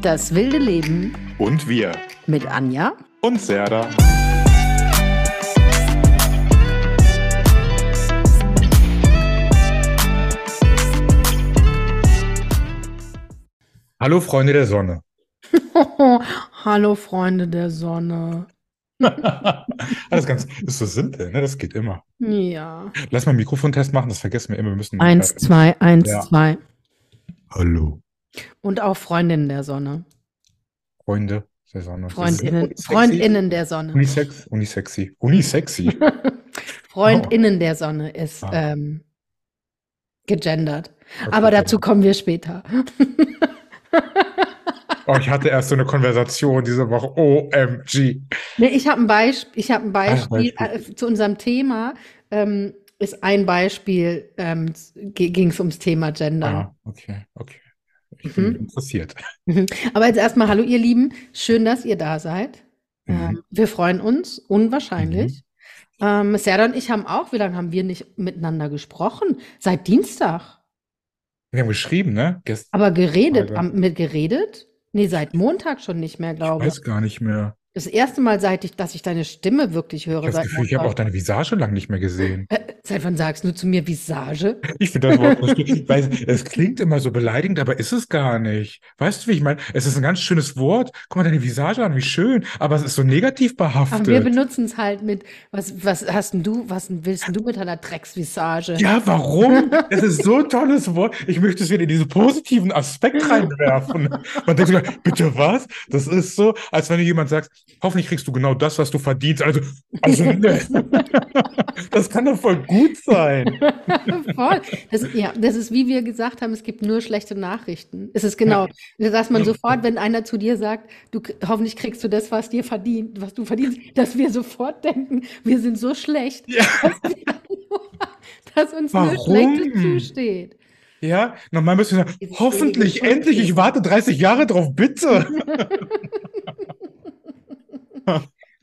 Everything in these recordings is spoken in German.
Das wilde Leben Und wir. mit Anja. Und Serda. Hallo Freunde der Sonne. Hallo Freunde der Sonne. Alles ganz, ist so simpel, ne? Das geht immer. Ja. Lass mal einen Mikrofontest machen, das vergessen wir immer. Wir müssen. Eins, zwei, eins, Ja. zwei. Hallo, Und auch Freundinnen der Sonne. Freunde der Sonne. Freundinnen. Freundinnen der Sonne. Unisex, unisexy. Unisexy. Freundinnen der Sonne ist Ah. ähm, gegendert. Okay, Aber dazu kommen wir später. Oh, ich hatte erst so eine Konversation diese Woche. OMG. Nee, ich habe ein Beispiel, ich habe ein Beispiel, Beispiel. Äh, zu unserem Thema. Ähm, ist ein Beispiel, ähm, ging es ums Thema Gendern. Ah, okay, okay. Ich bin Mhm. interessiert. Mhm. Aber jetzt erstmal, hallo ihr Lieben, schön, dass ihr da seid. Mhm. Ähm, wir freuen uns unwahrscheinlich. Ähm, Serda und ich haben auch, wie lange haben wir nicht miteinander gesprochen? Seit Dienstag. Wir haben geschrieben, ne? Gestern. Aber geredet, am, mit geredet? Nee, seit Montag schon nicht mehr, Ich glaube ich. weiß gar nicht mehr. Das erste Mal, seit ich, dass ich deine Stimme wirklich höre, Ich habe Gefühl, ich habe auch deine Visage lang nicht mehr gesehen. Äh, seit wann sagst du zu mir Visage? Ich finde das Wort lustig, weil es klingt immer so beleidigend, aber ist es gar nicht. Weißt du, wie ich meine? Es ist ein ganz schönes Wort. Guck mal deine Visage an, wie schön. Aber es ist so negativ Aber wir behaftet. benutzen es halt mit, was, was hast denn du, was willst denn du mit deiner Drecksvisage? Ja, warum? Es ist so ein tolles Wort. Ich möchte es wieder in diesen positiven Aspekt reinwerfen. Man denkt sogar, bitte was? Das ist so, als wenn du jemand sagst, hoffentlich kriegst du genau das, was du verdienst. Also, also. Das kann doch voll gut sein. Voll. Das, ja, das ist, wie wir gesagt haben, es gibt nur schlechte Nachrichten. Es ist genau, dass man sofort, wenn einer zu dir sagt, du hoffentlich kriegst du das, was dir verdient, was du verdienst, dass wir sofort denken, wir sind so schlecht, Ja. dass, nur, dass uns nur Warum? Schlechtes zusteht. Ja, normal müssen wir sagen, hoffentlich, endlich, ich warte 30 Jahre drauf, bitte.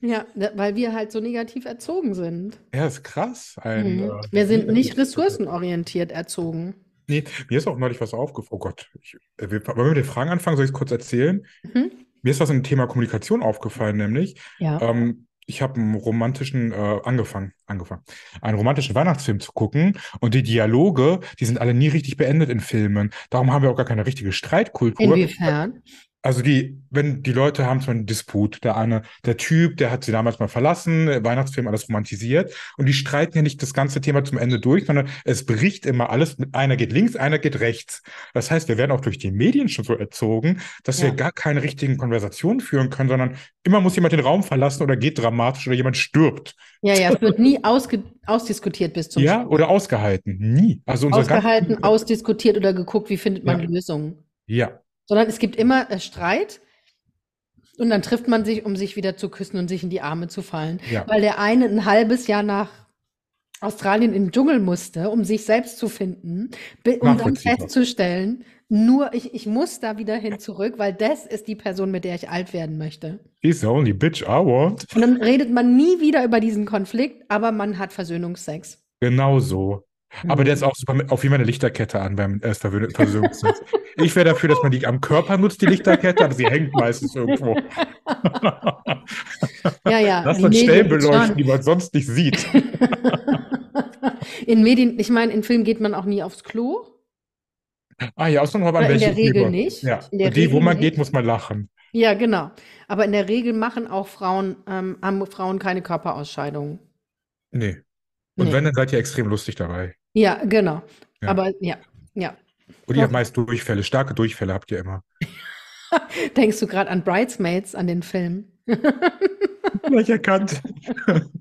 Ja, weil wir halt so negativ erzogen sind. Ja, ist krass. Ein, Mhm. äh, Wir sind nicht ressourcenorientiert erzogen. Nee, mir ist auch neulich was aufgefallen. Oh Gott, ich, äh, wir, wollen wir mit den Fragen anfangen? Soll ich es kurz erzählen? Mhm. Mir ist was im Thema Kommunikation aufgefallen, nämlich, Ja. ähm, ich habe einen romantischen, äh, angefangen, angefangen, einen romantischen Weihnachtsfilm zu gucken und die Dialoge, die sind alle nie richtig beendet in Filmen. Darum haben wir auch gar keine richtige Streitkultur. Inwiefern? Also die, wenn die Leute haben so einen Disput, der eine, der Typ, der hat sie damals mal verlassen, Weihnachtsfilm alles romantisiert und die streiten ja nicht das ganze Thema zum Ende durch, sondern es bricht immer alles einer geht links, einer geht rechts. Das heißt, wir werden auch durch die Medien schon so erzogen, dass wir Ja. gar keine richtigen Konversationen führen können, sondern immer muss jemand den Raum verlassen oder geht dramatisch oder jemand stirbt. Ja, ja, es wird nie ausge ausdiskutiert bis zum Ja, oder ausgehalten. Nie. Also unser ausgehalten, ausdiskutiert oder geguckt, wie findet man Ja. Lösungen. Ja, Sondern es gibt immer äh, Streit und dann trifft man sich, um sich wieder zu küssen und sich in die Arme zu fallen. ja. Weil der eine ein halbes Jahr nach Australien in den Dschungel musste, um sich selbst zu finden, um dann festzustellen, nur ich, ich muss da wieder hin zurück, weil das ist die Person, mit der ich alt werden möchte. He's the only bitch I want. Und dann redet man nie wieder über diesen Konflikt, aber man hat Versöhnungsex. Genau so. Aber Mhm. der ist auch super, auf jeden Fall eine Lichterkette an beim äh, Versöhnungsex. Ich wäre dafür, dass man die am Körper nutzt, die Lichterkette, aber sie hängt meistens irgendwo. Ja, ja. Lass uns Stellen beleuchten, die man sonst nicht sieht. In Medien, ich meine, in Filmen geht man auch nie aufs Klo. Ah ja, ausnahmsweise an Oder in welche der Regel nicht. Ja, In der die, wo Regel man nicht. geht, muss man lachen. Ja, genau. Aber in der Regel machen auch Frauen, ähm, haben Frauen keine Körperausscheidungen. Nee. Und Nee. wenn, dann seid ihr extrem lustig dabei. Ja, genau. Ja. Aber ja, ja. Und ihr habt meist Durchfälle, starke Durchfälle habt ihr immer. Denkst du gerade an Bridesmaids, an den Film? Gleich erkannt.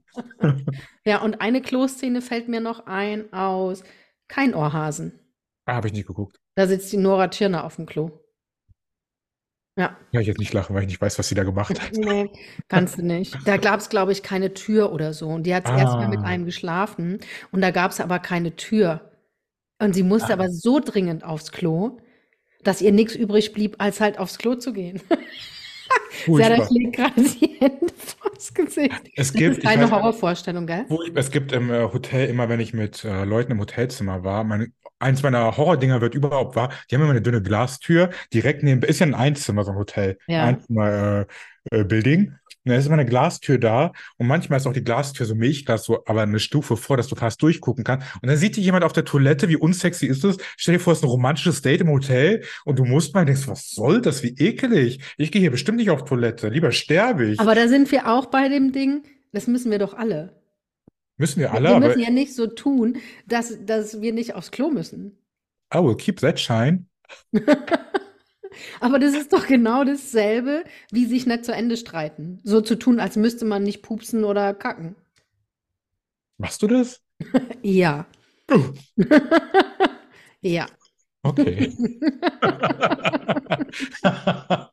Ja, und eine Kloszene fällt mir noch ein aus Kein Ohrhasen. Ah, habe ich nicht geguckt. Da sitzt die Nora Tschirner auf dem Klo. Ja, Kann ich jetzt nicht lachen, weil ich nicht weiß, was sie da gemacht hat. nee, kannst du nicht. Da gab es, glaube ich, keine Tür oder so. Und die hat erst mal mit Ah. einem geschlafen. Und da gab es aber keine Tür. Und sie musste Ah. aber so dringend aufs Klo, dass ihr nichts übrig blieb, als halt aufs Klo zu gehen. Serda Furchtbar. legt gerade die Hände vors Gesicht. Es Das gibt, ist ich deine weiß, Horrorvorstellung, gell? Ich, es gibt im äh, Hotel immer, wenn ich mit äh, Leuten im Hotelzimmer war, meine, eins meiner Horrordinger wird überhaupt war, die haben immer eine dünne Glastür direkt neben, ist ja ein Einzimmer, so ein Hotel, Ja. Einzimmer äh, äh, Building. Und da ist immer eine Glastür da und manchmal ist auch die Glastür so Milchglas, so, aber eine Stufe vor, dass du fast durchgucken kannst. Und dann sieht dich jemand auf der Toilette, wie unsexy ist das? Stell dir vor, es ist ein romantisches Date im Hotel und du musst mal denkst, was soll das? Wie ekelig. Ich gehe hier bestimmt nicht auf Toilette, lieber sterbe ich. Aber da sind wir auch bei dem Ding, das müssen wir doch alle. Müssen wir Wir alle, aber müssen ja nicht so tun, dass, dass wir nicht aufs Klo müssen. I will keep that shine. Aber das ist doch genau dasselbe, wie sich nicht zu Ende streiten. So zu tun, als müsste man nicht pupsen oder kacken. Machst du das? Ja. Ja. Okay.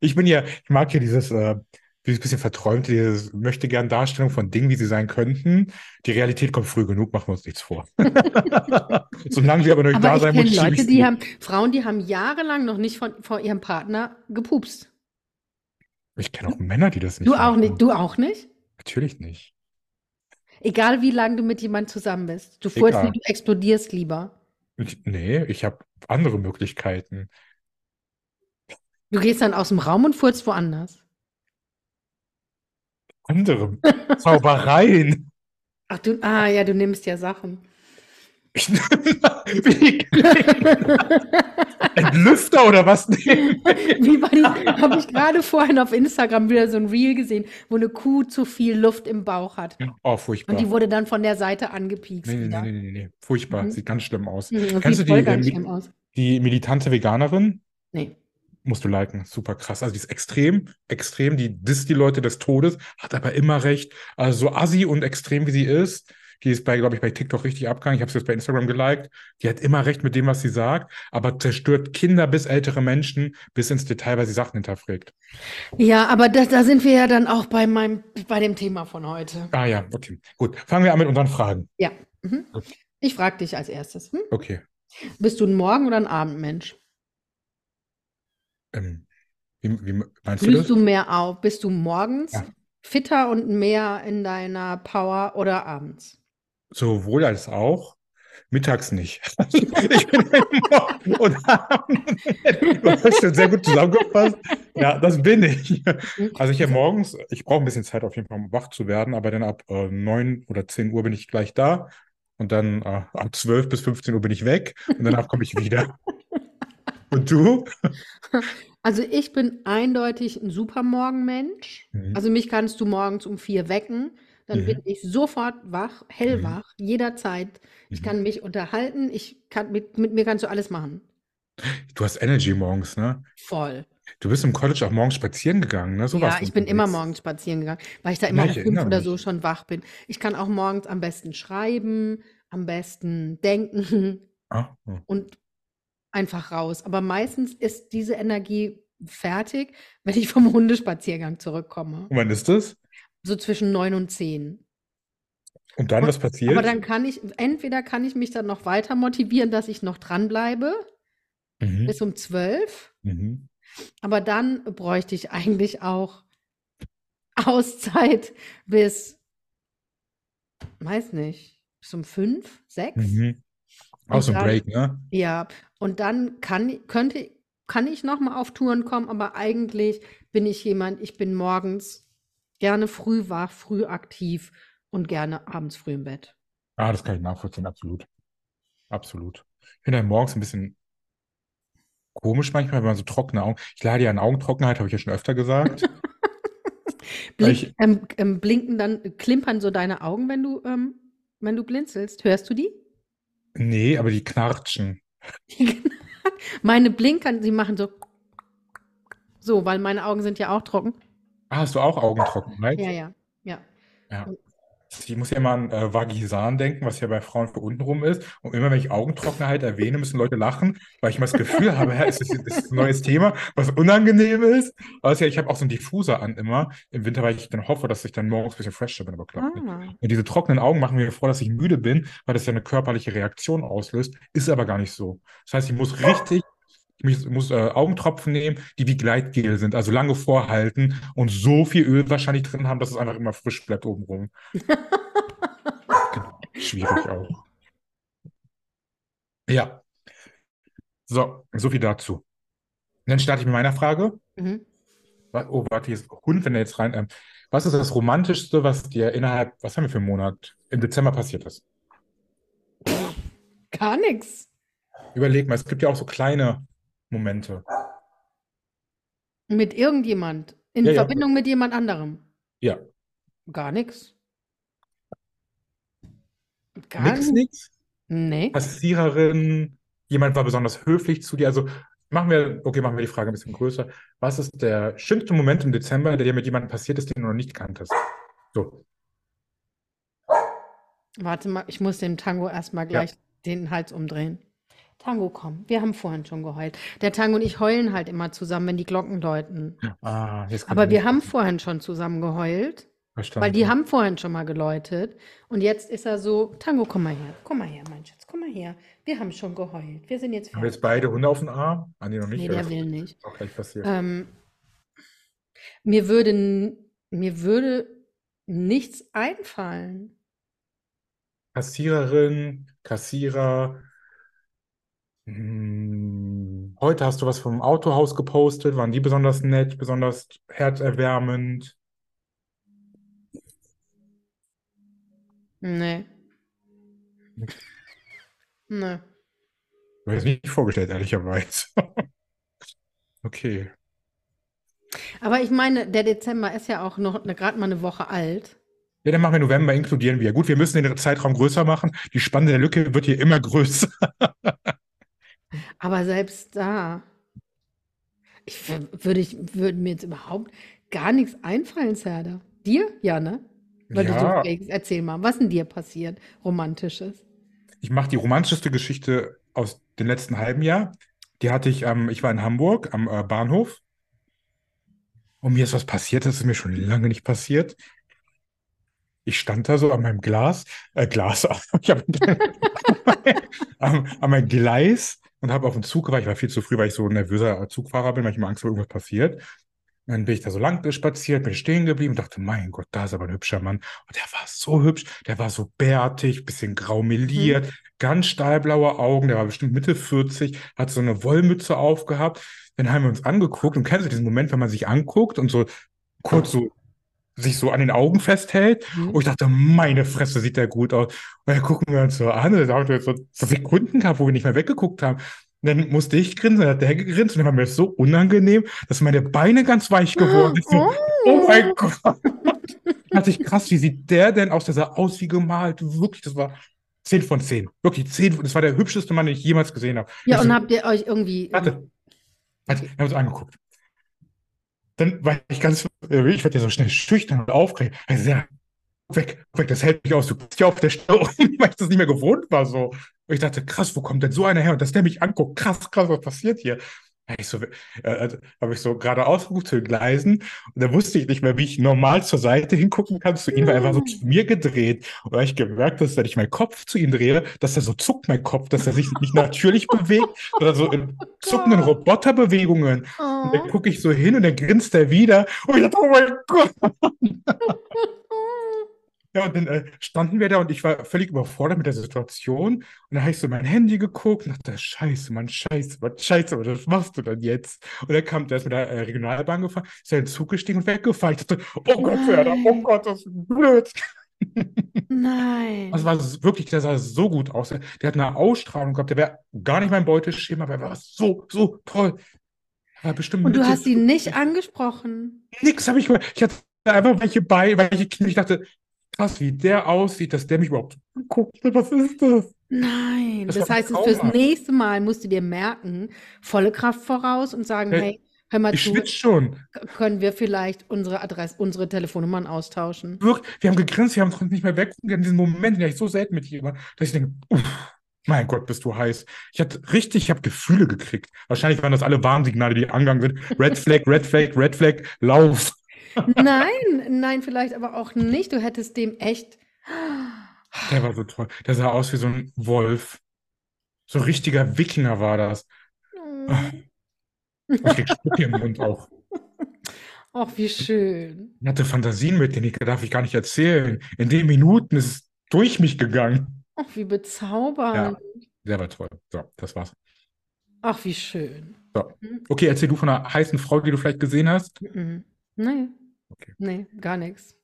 Ich bin ja, ich mag ja dieses, äh, dieses bisschen verträumte, dieses möchte gern Darstellung von Dingen, wie sie sein könnten. Die Realität kommt früh genug, machen wir uns nichts vor. Solange sie aber noch nicht Aber da ich sein kenne muss, Leute, ich die haben, Frauen, die haben jahrelang noch nicht von, vor ihrem Partner gepupst. Ich kenne auch Männer, die das nicht Du auch nicht, du auch nicht? Natürlich nicht. Egal wie lange du mit jemandem zusammen bist. Du furzt du explodierst lieber. Ich, nee, ich habe andere Möglichkeiten. Du gehst dann aus dem Raum und furzt woanders. Andere Zaubereien. Ach du, ah ja, du nimmst ja Sachen. Ich, wie, ein Lüfter oder was? Wie war die, habe ich gerade vorhin auf Instagram wieder so ein Reel gesehen, wo eine Kuh zu viel Luft im Bauch hat. Oh, Und furchtbar. die wurde dann von der Seite angepiekst Nee, nee, nee, wieder. nee, nee, nee. Furchtbar. Mhm. Sieht ganz schlimm aus. Mhm, Kennst sieht du voll die, ganz schlimm aus. Die militante Veganerin? Nee. Musst du liken. Super krass. Also die ist extrem, extrem, die disst die Leute des Todes, hat aber immer recht. Also so assi und extrem wie sie ist, die ist bei, glaube ich, bei TikTok richtig abgegangen. Ich habe sie jetzt bei Instagram geliked. Die hat immer recht mit dem, was sie sagt, aber zerstört Kinder bis ältere Menschen bis ins Detail, weil sie Sachen hinterfragt. Ja, aber das, da sind wir ja dann auch bei meinem, bei dem Thema von heute. Ah ja, okay. Gut. Fangen wir an mit unseren Fragen. Ja. Mhm. Ich frage dich als erstes. Hm? Okay. Bist du ein Morgen- oder ein Abendmensch? Ähm, wie, wie meinst du das? Blühst du mehr auf? Bist du morgens Ja. fitter und mehr in deiner Power oder abends? Sowohl als auch. Mittags nicht. Ich bin immer und abends. Du hast schon sehr gut zusammengefasst. Ja, das bin ich. Also ich habe morgens, ich brauche ein bisschen Zeit auf jeden Fall, um wach zu werden, aber dann ab äh, 9 oder 10 Uhr bin ich gleich da und dann äh, ab 12 bis 15 Uhr bin ich weg und danach komme ich wieder. Und du? Also ich bin eindeutig ein Supermorgenmensch. Mhm. Also mich kannst du morgens um vier wecken, dann Mhm. bin ich sofort wach, hellwach, jederzeit. Ich Mhm. kann mich unterhalten, ich kann mit, mit mir kannst du alles machen. Du hast Energy morgens, ne? Voll. Du bist im College auch morgens spazieren gegangen, ne? So Ja, du ich bin immer unterwegs. morgens spazieren gegangen, weil ich da immer Ja, um ich fünf erinnere oder mich. so schon wach bin. Ich kann auch morgens am besten schreiben, am besten denken Ah, ah. und einfach raus. Aber meistens ist diese Energie fertig, wenn ich vom Hundespaziergang zurückkomme. Und wann ist das? So zwischen neun und zehn. Und dann, Und- was passiert? Aber dann kann ich, entweder kann ich mich dann noch weiter motivieren, dass ich noch dranbleibe Mhm. bis um zwölf. Mhm. Aber dann bräuchte ich eigentlich auch Auszeit bis, weiß nicht, bis um fünf, sechs. Mhm. Auch so ein Break, ne? Ja, und dann kann, könnte, kann ich noch mal auf Touren kommen, aber eigentlich bin ich jemand, ich bin morgens gerne früh wach, früh aktiv und gerne abends früh im Bett. Ah, das kann ich nachvollziehen, absolut. Absolut. Ich finde ja morgens ein bisschen komisch manchmal, wenn man so trockene Augen. Ich leide ja an Augentrockenheit, habe ich ja schon öfter gesagt. Blink, ich- ähm, ähm, blinken dann, klimpern so deine Augen, wenn du, ähm, wenn du blinzelst. Hörst du die? Nee, aber die knarzen. Meine blinkern, sie machen so, so, weil meine Augen sind ja auch trocken. Ah, hast du auch Augentrockenheit? Ja, ja, ja. Ja. Ich muss ja immer an äh, Vagisan denken, was ja bei Frauen für untenrum ist. Und immer wenn ich Augentrockenheit erwähne, müssen Leute lachen, weil ich immer das Gefühl habe, hä, ist das, ist ein neues Thema, was unangenehm ist. Es ist ja, ich habe auch so einen Diffuser an immer im Winter, weil ich dann hoffe, dass ich dann morgens ein bisschen fresher bin, aber klappt nicht. Ah. Und diese trockenen Augen machen mir vor, dass ich müde bin, weil das ja eine körperliche Reaktion auslöst, ist aber gar nicht so. Das heißt, ich muss richtig Ich muss, muss äh, Augentropfen nehmen, die wie Gleitgel sind, also lange vorhalten und so viel Öl wahrscheinlich drin haben, dass es einfach immer frisch bleibt obenrum. genau. Schwierig auch. Ja. So, so viel dazu. Dann starte ich mit meiner Frage. Mhm. Oh, warte, hier ist Hund, wenn er jetzt rein. Ähm, was ist das Romantischste, was dir innerhalb, was haben wir für einen Monat, im Dezember passiert ist? Gar nichts. Überleg mal, es gibt ja auch so kleine Momente. Mit irgendjemand. In Ja, ja. Verbindung mit jemand anderem. Ja. Gar nichts. Gar nichts. nix. Nee. Kassiererin, jemand war besonders höflich zu dir. Also machen wir, okay, machen wir die Frage ein bisschen größer. Was ist der schönste Moment im Dezember, der dir mit jemandem passiert ist, den du noch nicht kanntest? So, Warte mal, ich muss dem Tango erstmal gleich den Hals umdrehen. Tango, komm. Wir haben vorhin schon geheult. Der Tango und ich heulen halt immer zusammen, wenn die Glocken läuten. ah, jetzt Aber wir haben vorhin schon zusammen geheult, Verstanden. weil die haben vorhin schon mal geläutet. Und jetzt ist er so, Tango, komm mal her. Komm mal her, mein Schatz, komm mal her. Wir haben schon geheult. Wir sind jetzt Haben wir fertig. jetzt beide Hunde auf dem Arm? Ah, nee, noch nicht. Nee, der will nicht. auch gleich passiert. Ähm, mir würde, mir würde nichts einfallen. Kassiererin, Kassierer. Hm, heute hast du was vom Autohaus gepostet. Waren die besonders nett, besonders herzerwärmend? Nee. Nee. Ich habe es nicht vorgestellt, ehrlicherweise. Okay. Aber ich meine, der Dezember ist ja auch noch gerade mal eine Woche alt. Ja, dann machen wir November, inkludieren wir. Gut, wir müssen den Zeitraum größer machen. Die Spanne der Lücke wird hier immer größer. Aber selbst da, ich wür- würde ich, würde mir jetzt überhaupt gar nichts einfallen, Serda. Dir? Ja, ne? Weil du so Ja, fragst. Erzähl mal, was denn dir passiert, Romantisches? ich mache die romantischste Geschichte aus dem letzten halben Jahr. Die hatte ich, ähm, ich war in Hamburg am äh, Bahnhof und mir ist was passiert, das ist mir schon lange nicht passiert. Ich stand da so an meinem Glas, äh, Glas, ich hab, am, an meinem Gleis und habe auf den Zug gewartet. Ich war viel zu früh, weil ich so ein nervöser Zugfahrer bin, weil ich immer Angst habe, irgendwas passiert. Und dann bin ich da so lang spaziert, bin stehen geblieben und dachte, mein Gott, da ist aber ein hübscher Mann. Und der war so hübsch, der war so bärtig, bisschen grau Mhm. ganz stahlblaue Augen, der war bestimmt Mitte 40, hat so eine Wollmütze aufgehabt. Dann haben wir uns angeguckt und kennst du diesen Moment, wenn man sich anguckt und so kurz so sich so an den Augen festhält. Mhm. Und ich dachte, meine Fresse, sieht der gut aus. Und dann gucken wir uns so an, und da haben wir so, so Sekunden gehabt, wo wir nicht mehr weggeguckt haben. Und dann musste ich grinsen, dann hat der gegrinst und dann war mir das so unangenehm, dass meine Beine ganz weich geworden sind. So, oh mein Gott. Da dachte ich, krass, wie sieht der denn aus? Der sah aus wie gemalt. Wirklich, das war 10 von 10. Wirklich 10 von, das war der hübscheste Mann, den ich jemals gesehen habe. Ja, Ich und so, habt ihr euch irgendwie. Warte. Warte, wir haben uns angeguckt. Dann war ich ganz, äh, ich werde ja so schnell schüchtern und aufgeregt. Also, ja, weg, weg, das hält mich aus. Du bist ja auf der Stelle, weil ich das nicht mehr gewohnt war. So. Und ich dachte, krass, wo kommt denn so einer her? Und dass der mich anguckt, krass, krass, was passiert hier? Ich so, äh, also, habe ich so gerade ausgeguckt zu den Gleisen und da wusste ich nicht mehr, wie ich normal zur Seite hingucken kann. Zu ihm war einfach so zu mir gedreht. Und da habe ich gemerkt, dass wenn ich meinen Kopf zu ihm drehe, dass er so zuckt, mein Kopf, dass er sich nicht natürlich bewegt, sondern so in zuckenden Roboterbewegungen. Und dann Oh. gucke ich so hin und dann grinst er wieder. Und ich dachte, oh mein Gott. Ja, und dann äh, standen wir da und ich war völlig überfordert mit der Situation. Und dann habe ich so mein Handy geguckt und dachte, Scheiße, Mann, Scheiße, Mann, Scheiße, Mann, was machst du denn jetzt? Und dann kam der ist mit der äh, Regionalbahn gefahren, ist in den Zug gestiegen und weggefallen. Ich dachte, oh Gott, Werder, oh. Gott, das ist blöd. Nein. Das war wirklich, der sah so gut aus. Der hat eine Ausstrahlung gehabt, der wäre gar nicht mein Beuteschema, aber er war so, so toll. War bestimmt Und du hast ihn nicht 40. angesprochen. Nix habe ich. Ich hatte einfach welche bei, welche Knie. Ich dachte, krass, wie der aussieht, dass der mich überhaupt guckt. Was ist das? Nein. Das Das heißt, fürs traumhaft. nächste Mal musst du dir merken, volle Kraft voraus und sagen, Ja, hey, hör mal Ich zu, schwitze schon. können wir vielleicht unsere Adresse, unsere Telefonnummern austauschen? Wirklich, wir haben gegrinst, wir haben uns nicht mehr weg. Wir haben diesen Moment, den ich so selten mit jemandem, dass ich denke, uff, mein Gott, bist du heiß. Ich hatte richtig, ich habe Gefühle gekriegt. Wahrscheinlich waren das alle Warnsignale, die angegangen sind. Red Flag, Red Flag, Red Flag, lauf. Nein, nein, vielleicht aber auch nicht. Du hättest dem echt. Der war so toll. Der sah aus wie so ein Wolf. So ein richtiger Wikinger war das. Oh. Ich krieg Spucke im Mund auch. Ach, wie schön. Ich hatte Fantasien mit denen, die darf ich gar nicht erzählen. In den Minuten ist es durch mich gegangen. Ach, wie Ja, bezaubernd. der war toll. So, das war's. Ach, wie schön. So. Okay, erzähl du von einer heißen Frau, die du vielleicht gesehen hast. Mhm. Nee, Okay. nee, gar nichts.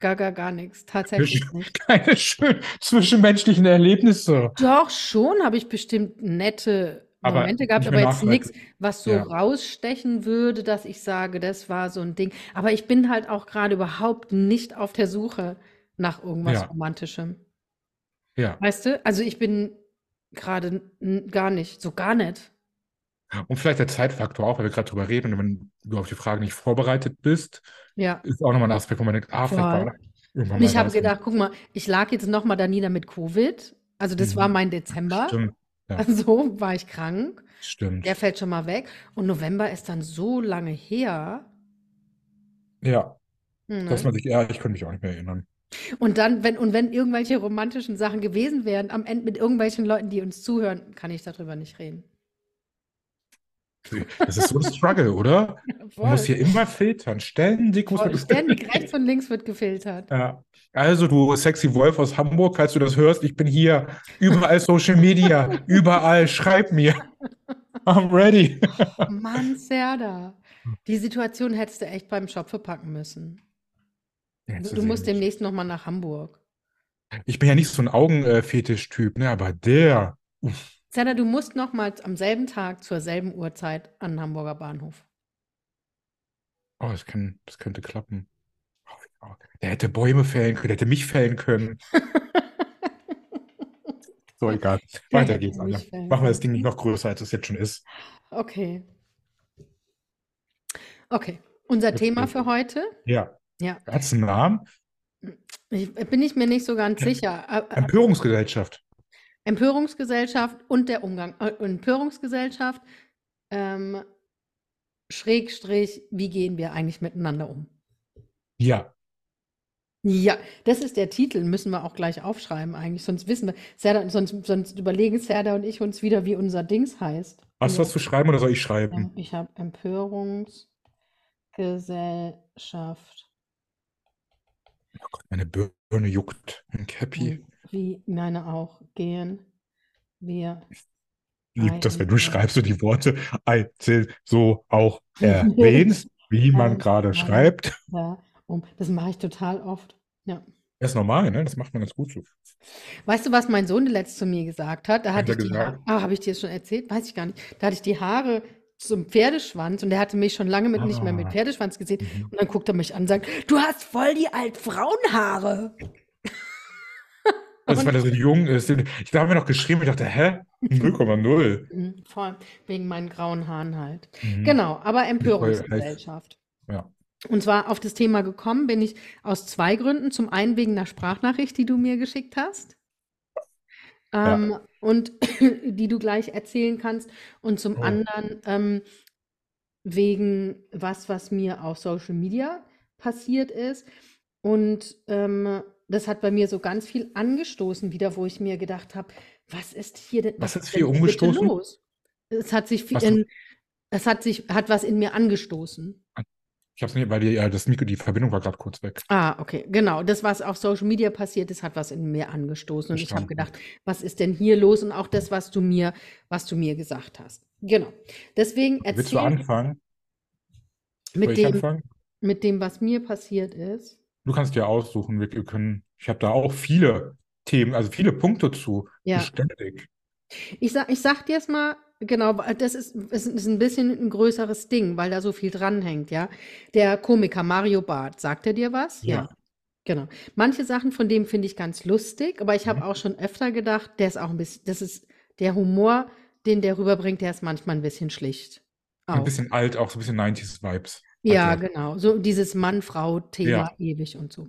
Gar, gar, gar nichts. Tatsächlich Zwischen, nicht. keine schönen zwischenmenschlichen Erlebnisse. Doch, schon habe ich bestimmt nette Aber Momente gehabt, aber jetzt nichts, was so Ja. rausstechen würde, dass ich sage, das war so ein Ding. Aber ich bin halt auch gerade überhaupt nicht auf der Suche nach irgendwas Ja. Romantischem. Ja. Weißt du? Also ich bin gerade gar nicht, so gar nicht. Und vielleicht der Zeitfaktor auch, weil wir gerade drüber reden und wenn du auf die Frage nicht vorbereitet bist, Ja, ist auch nochmal ein Aspekt, wo man denkt, ah, vielleicht war voll. irgendwann ich habe gedacht, guck mal, ich lag jetzt noch mal da nieder mit Covid. Also das war Mhm. mein Dezember. Stimmt. Ja, Also war ich krank. Der stimmt. fällt schon mal weg. Und November ist dann so lange her. Ja, dass Ne? man sich, ja, ich könnte mich auch nicht mehr erinnern. Und dann, wenn, und wenn irgendwelche romantischen Sachen gewesen wären, am Ende mit irgendwelchen Leuten, die uns zuhören, kann ich darüber nicht reden. Das ist so ein Struggle, oder? Man muss Voll. hier immer filtern. Ständig muss man Voll. Ständig rechts und links wird gefiltert. Ja. Also, du sexy Wolf aus Hamburg, falls du das hörst, ich bin hier. Überall Social Media, überall. Schreib mir. I'm ready. Mann, Serda. Die Situation hättest du echt beim Schopfe packen müssen. Jetzt Du, musst demnächst noch mal nach Hamburg. Ich bin ja nicht so ein Augenfetisch-Typ, ne? Aber der. Uff. Serda, du musst noch mal am selben Tag zur selben Uhrzeit an den Hamburger Bahnhof. Oh, das, kann, das könnte klappen. Oh. Der hätte Bäume fällen können, der hätte mich fällen können. So, egal. Weiter geht's, Anja. Machen wir das. Ding nicht noch größer, als es jetzt schon ist. Okay. Okay. Unser Jetzt Thema für heute? Ja. Ja. Hat es einen Namen? Ich, bin ich mir nicht so ganz sicher. Ä- ä- Empörungsgesellschaft. Empörungsgesellschaft und der Umgang. Äh, Empörungsgesellschaft, ähm, Schrägstrich, wie gehen wir eigentlich miteinander um? Ja. Ja, das ist der Titel, müssen wir auch gleich aufschreiben eigentlich, sonst wissen wir, Serda, sonst, sonst überlegen Serda und ich uns wieder, wie unser Dings heißt. Hast du was zu schreiben oder soll ich schreiben? ich habe Empörungsgesellschaft. Oh Gott, meine Birne juckt. Ein Cappy. Und wie meine auch gehen wir Liebt das, wenn du schreibst und die Worte einzeln so auch erwähnst, wie man gerade schreibt. um. Das mache ich total oft. Ja. Das ist normal, ne? Das macht man ganz gut so. Weißt du, was mein Sohn letzt zu mir gesagt hat? Da hatte hat ich er die Haare, gesagt? ah, habe ich dir das schon erzählt? Weiß ich gar nicht. Da hatte ich die Haare zum Pferdeschwanz und der hatte mich schon lange mit, nicht mehr mit Ah. Pferdeschwanz gesehen. Mhm. Und dann guckt er mich an und sagt, du hast voll die Altfrauenhaare. Also, Und- weil er so jung ist. Ich da haben wir noch geschrieben, ich dachte, hä? 0,0. Mhm, Voll, wegen meinen grauen Haaren halt. Mhm. Genau, aber. Empörungsgesellschaft. Ja. Und zwar auf das Thema gekommen bin ich aus zwei Gründen. Zum einen wegen einer Sprachnachricht, die du mir geschickt hast. Ja. Ähm, und die du gleich erzählen kannst. Und zum Oh. anderen ähm, wegen was, was mir auf Social Media passiert ist. Und ähm, das hat bei mir so ganz viel angestoßen wieder, wo ich mir gedacht habe, was ist hier denn, Was was ist hier denn umgestoßen? los? Es hat sich viel in, es hat sich, hat was in mir angestoßen. Ich hab's nicht, weil die, ja, das Mikro, die Verbindung war gerade kurz weg. Ah, okay, genau. Das, was auf Social Media passiert ist, hat was in mir angestoßen. Und ich habe Verstanden. gedacht, was ist denn hier los? Und auch das, was du mir, was du mir gesagt hast. Genau. Deswegen Willst du erzähl anfangen? Mit ich dem, anfangen? mit dem, was mir passiert ist. Du kannst dir aussuchen. Wir, können, ich habe da auch viele Themen, also viele Punkte zu. Ja. Beständig. Ich sag, ich sag dir es mal, genau, das ist, es ist ein bisschen ein größeres Ding, weil da so viel dranhängt, ja. Der Komiker Mario Barth, sagt er dir was? Ja. Genau. Manche Sachen von dem finde ich ganz lustig, aber ich habe Mhm. auch schon öfter gedacht, der ist auch ein bisschen, das ist der Humor, den der rüberbringt, der ist manchmal ein bisschen schlicht. Ein Auch. bisschen alt, auch so ein bisschen 90s-Vibes. Ja, er. genau. So dieses Mann-Frau-Thema Ja. ewig und so.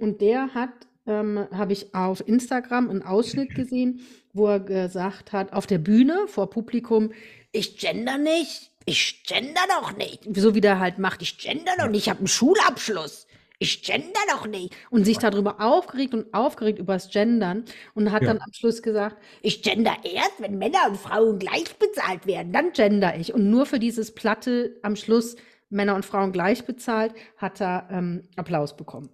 Und der hat, ähm, habe ich auf Instagram einen Ausschnitt gesehen, wo er gesagt hat, auf der Bühne vor Publikum, ich gender nicht, ich gender doch nicht. So wie der halt macht, ich gender doch nicht, ich habe einen Schulabschluss. Ich gender doch nicht. Und sich darüber aufgeregt und aufgeregt über das Gendern und hat Ja. dann am Schluss gesagt, ich gender erst, wenn Männer und Frauen gleich bezahlt werden, dann gender ich. Und nur für dieses Platte am Schluss Männer und Frauen gleich bezahlt, hat er ähm, Applaus bekommen.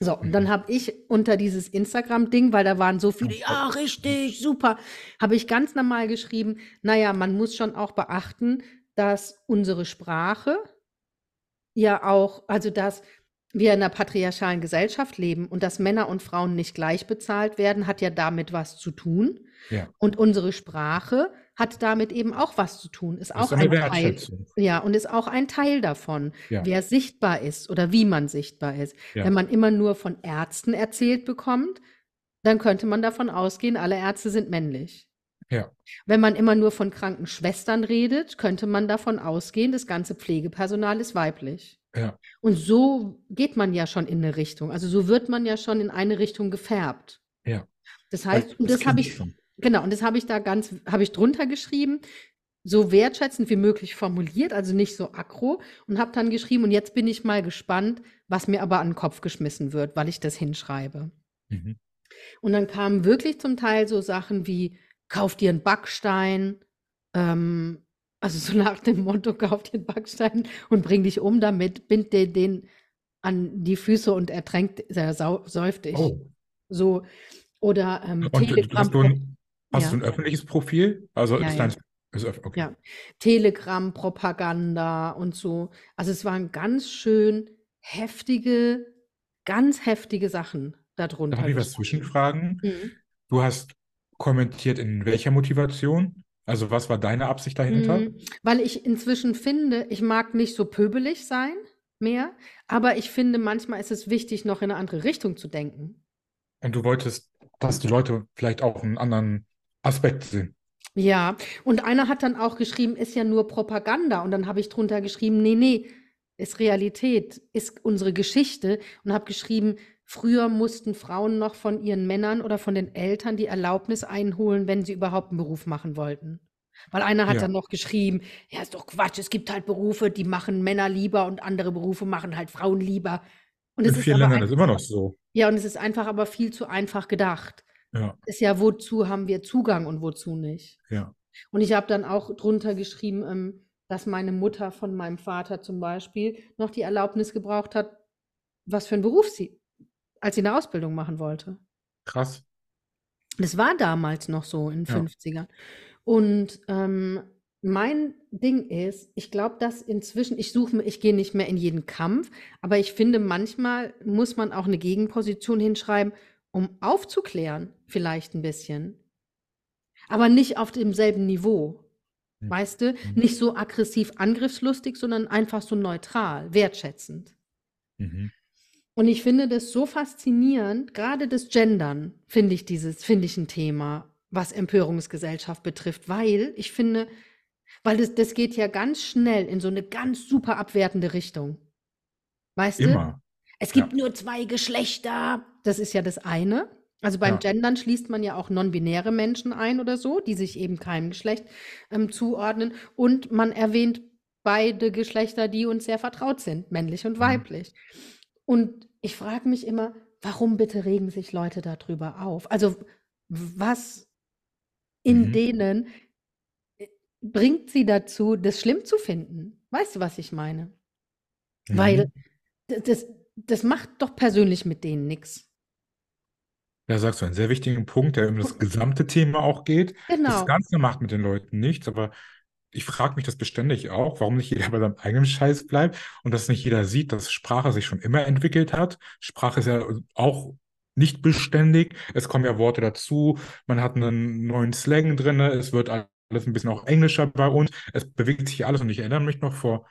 So, und dann habe ich unter dieses Instagram-Ding, weil da waren so viele, ja, richtig, super, habe ich ganz normal geschrieben, naja, man muss schon auch beachten, dass unsere Sprache ja auch, also dass wir in einer patriarchalen Gesellschaft leben und dass Männer und Frauen nicht gleich bezahlt werden, hat ja damit was zu tun. Ja. Und unsere Sprache hat damit eben auch was zu tun, ist Das auch ist ein Teil, ja, und ist auch ein Teil davon, Ja. wer sichtbar ist oder wie man sichtbar ist. Ja. Wenn man immer nur von Ärzten erzählt bekommt, dann könnte man davon ausgehen, alle Ärzte sind männlich. Ja. Wenn man immer nur von kranken Schwestern redet, könnte man davon ausgehen, das ganze Pflegepersonal ist weiblich. Ja. Und so geht man ja schon in eine Richtung. Also so wird man ja schon in eine Richtung gefärbt. Ja. Das heißt, und das das habe ich, schon. genau, und das habe ich da ganz, habe ich drunter geschrieben, so wertschätzend wie möglich formuliert, also nicht so aggro, und habe dann geschrieben, und jetzt bin ich mal gespannt, was mir aber an den Kopf geschmissen wird, weil ich das hinschreibe. Mhm. Und dann kamen wirklich zum Teil so Sachen wie, kauf dir einen Backstein, ähm, also so nach dem Motto, kauf einen Backstein und bring dich um damit, bind dir den an die Füße und ertränkt, er sau, säuft dich. Oh. So, oder ähm, Und Telegram, hast du ein, hast Ja. du ein öffentliches Profil? Also Ja, ist ja. dein, ist okay. Ja, Telegram-Propaganda und so. Also es waren ganz schön heftige, ganz heftige Sachen darunter. Darf ich was zwischenfragen? Mhm. Du hast kommentiert in welcher Motivation? Also was war deine Absicht dahinter? Mhm. Weil ich inzwischen finde, ich mag nicht so pöbelig sein mehr, aber ich finde, manchmal ist es wichtig, noch in eine andere Richtung zu denken. Und du wolltest, dass die Leute vielleicht auch einen anderen Aspekt sehen. Ja, und einer hat dann auch geschrieben, ist ja nur Propaganda. Und dann habe ich drunter geschrieben, nee, nee, ist Realität, ist unsere Geschichte. Und habe geschrieben, früher mussten Frauen noch von ihren Männern oder von den Eltern die Erlaubnis einholen, wenn sie überhaupt einen Beruf machen wollten. Weil einer hat Ja. dann noch geschrieben, ja, ist doch Quatsch, es gibt halt Berufe, die machen Männer lieber und andere Berufe machen halt Frauen lieber. Und es In ist vielen aber Ländern ist einfach, immer noch so. ja, und es ist einfach aber viel zu einfach gedacht. Ja, Ist ja, wozu haben wir Zugang und wozu nicht? ja. Und ich habe dann auch drunter geschrieben, ähm, dass meine Mutter von meinem Vater zum Beispiel noch die Erlaubnis gebraucht hat, was für einen Beruf sie, als sie eine Ausbildung machen wollte. Krass. Das war damals noch so in den Ja. 50ern. Und ähm, mein Ding ist, ich glaube, dass inzwischen, ich suche mir, ich gehe nicht mehr in jeden Kampf, aber ich finde, manchmal muss man auch eine Gegenposition hinschreiben, um aufzuklären, vielleicht ein bisschen. Aber nicht auf demselben Niveau. Hm. Weißt du, Mhm. nicht so aggressiv angriffslustig, sondern einfach so neutral, wertschätzend. Mhm. Und ich finde das so faszinierend, gerade das Gendern finde ich dieses, finde ich ein Thema, was Empörungsgesellschaft betrifft, weil ich finde, weil das, das geht ja ganz schnell in so eine ganz super abwertende Richtung. Weißt du? Immer. Es gibt nur zwei Geschlechter. Das ist ja das eine. Also beim Ja. Gendern schließt man ja auch non-binäre Menschen ein oder so, die sich eben keinem Geschlecht ähm, zuordnen. Und man erwähnt beide Geschlechter, die uns sehr vertraut sind, männlich und Mhm. Und ich frage mich immer, warum bitte regen sich Leute darüber auf? Also was in Mhm. denen äh, bringt sie dazu, das schlimm zu finden? Weißt du, was ich meine? Weil Mhm. d- das, das macht doch persönlich mit denen nichts. Da sagst du einen sehr wichtigen Punkt, der um das gesamte Thema auch geht. Das Genau. Ganze macht mit den Leuten nichts, aber ich frage mich das beständig auch, warum nicht jeder bei seinem eigenen Scheiß bleibt und dass nicht jeder sieht, dass Sprache sich schon immer entwickelt hat. Sprache ist ja auch nicht beständig. Es kommen ja Worte dazu. Man hat einen neuen Slang drin. Es wird alles ein bisschen auch englischer bei uns. Es bewegt sich alles und ich erinnere mich noch vor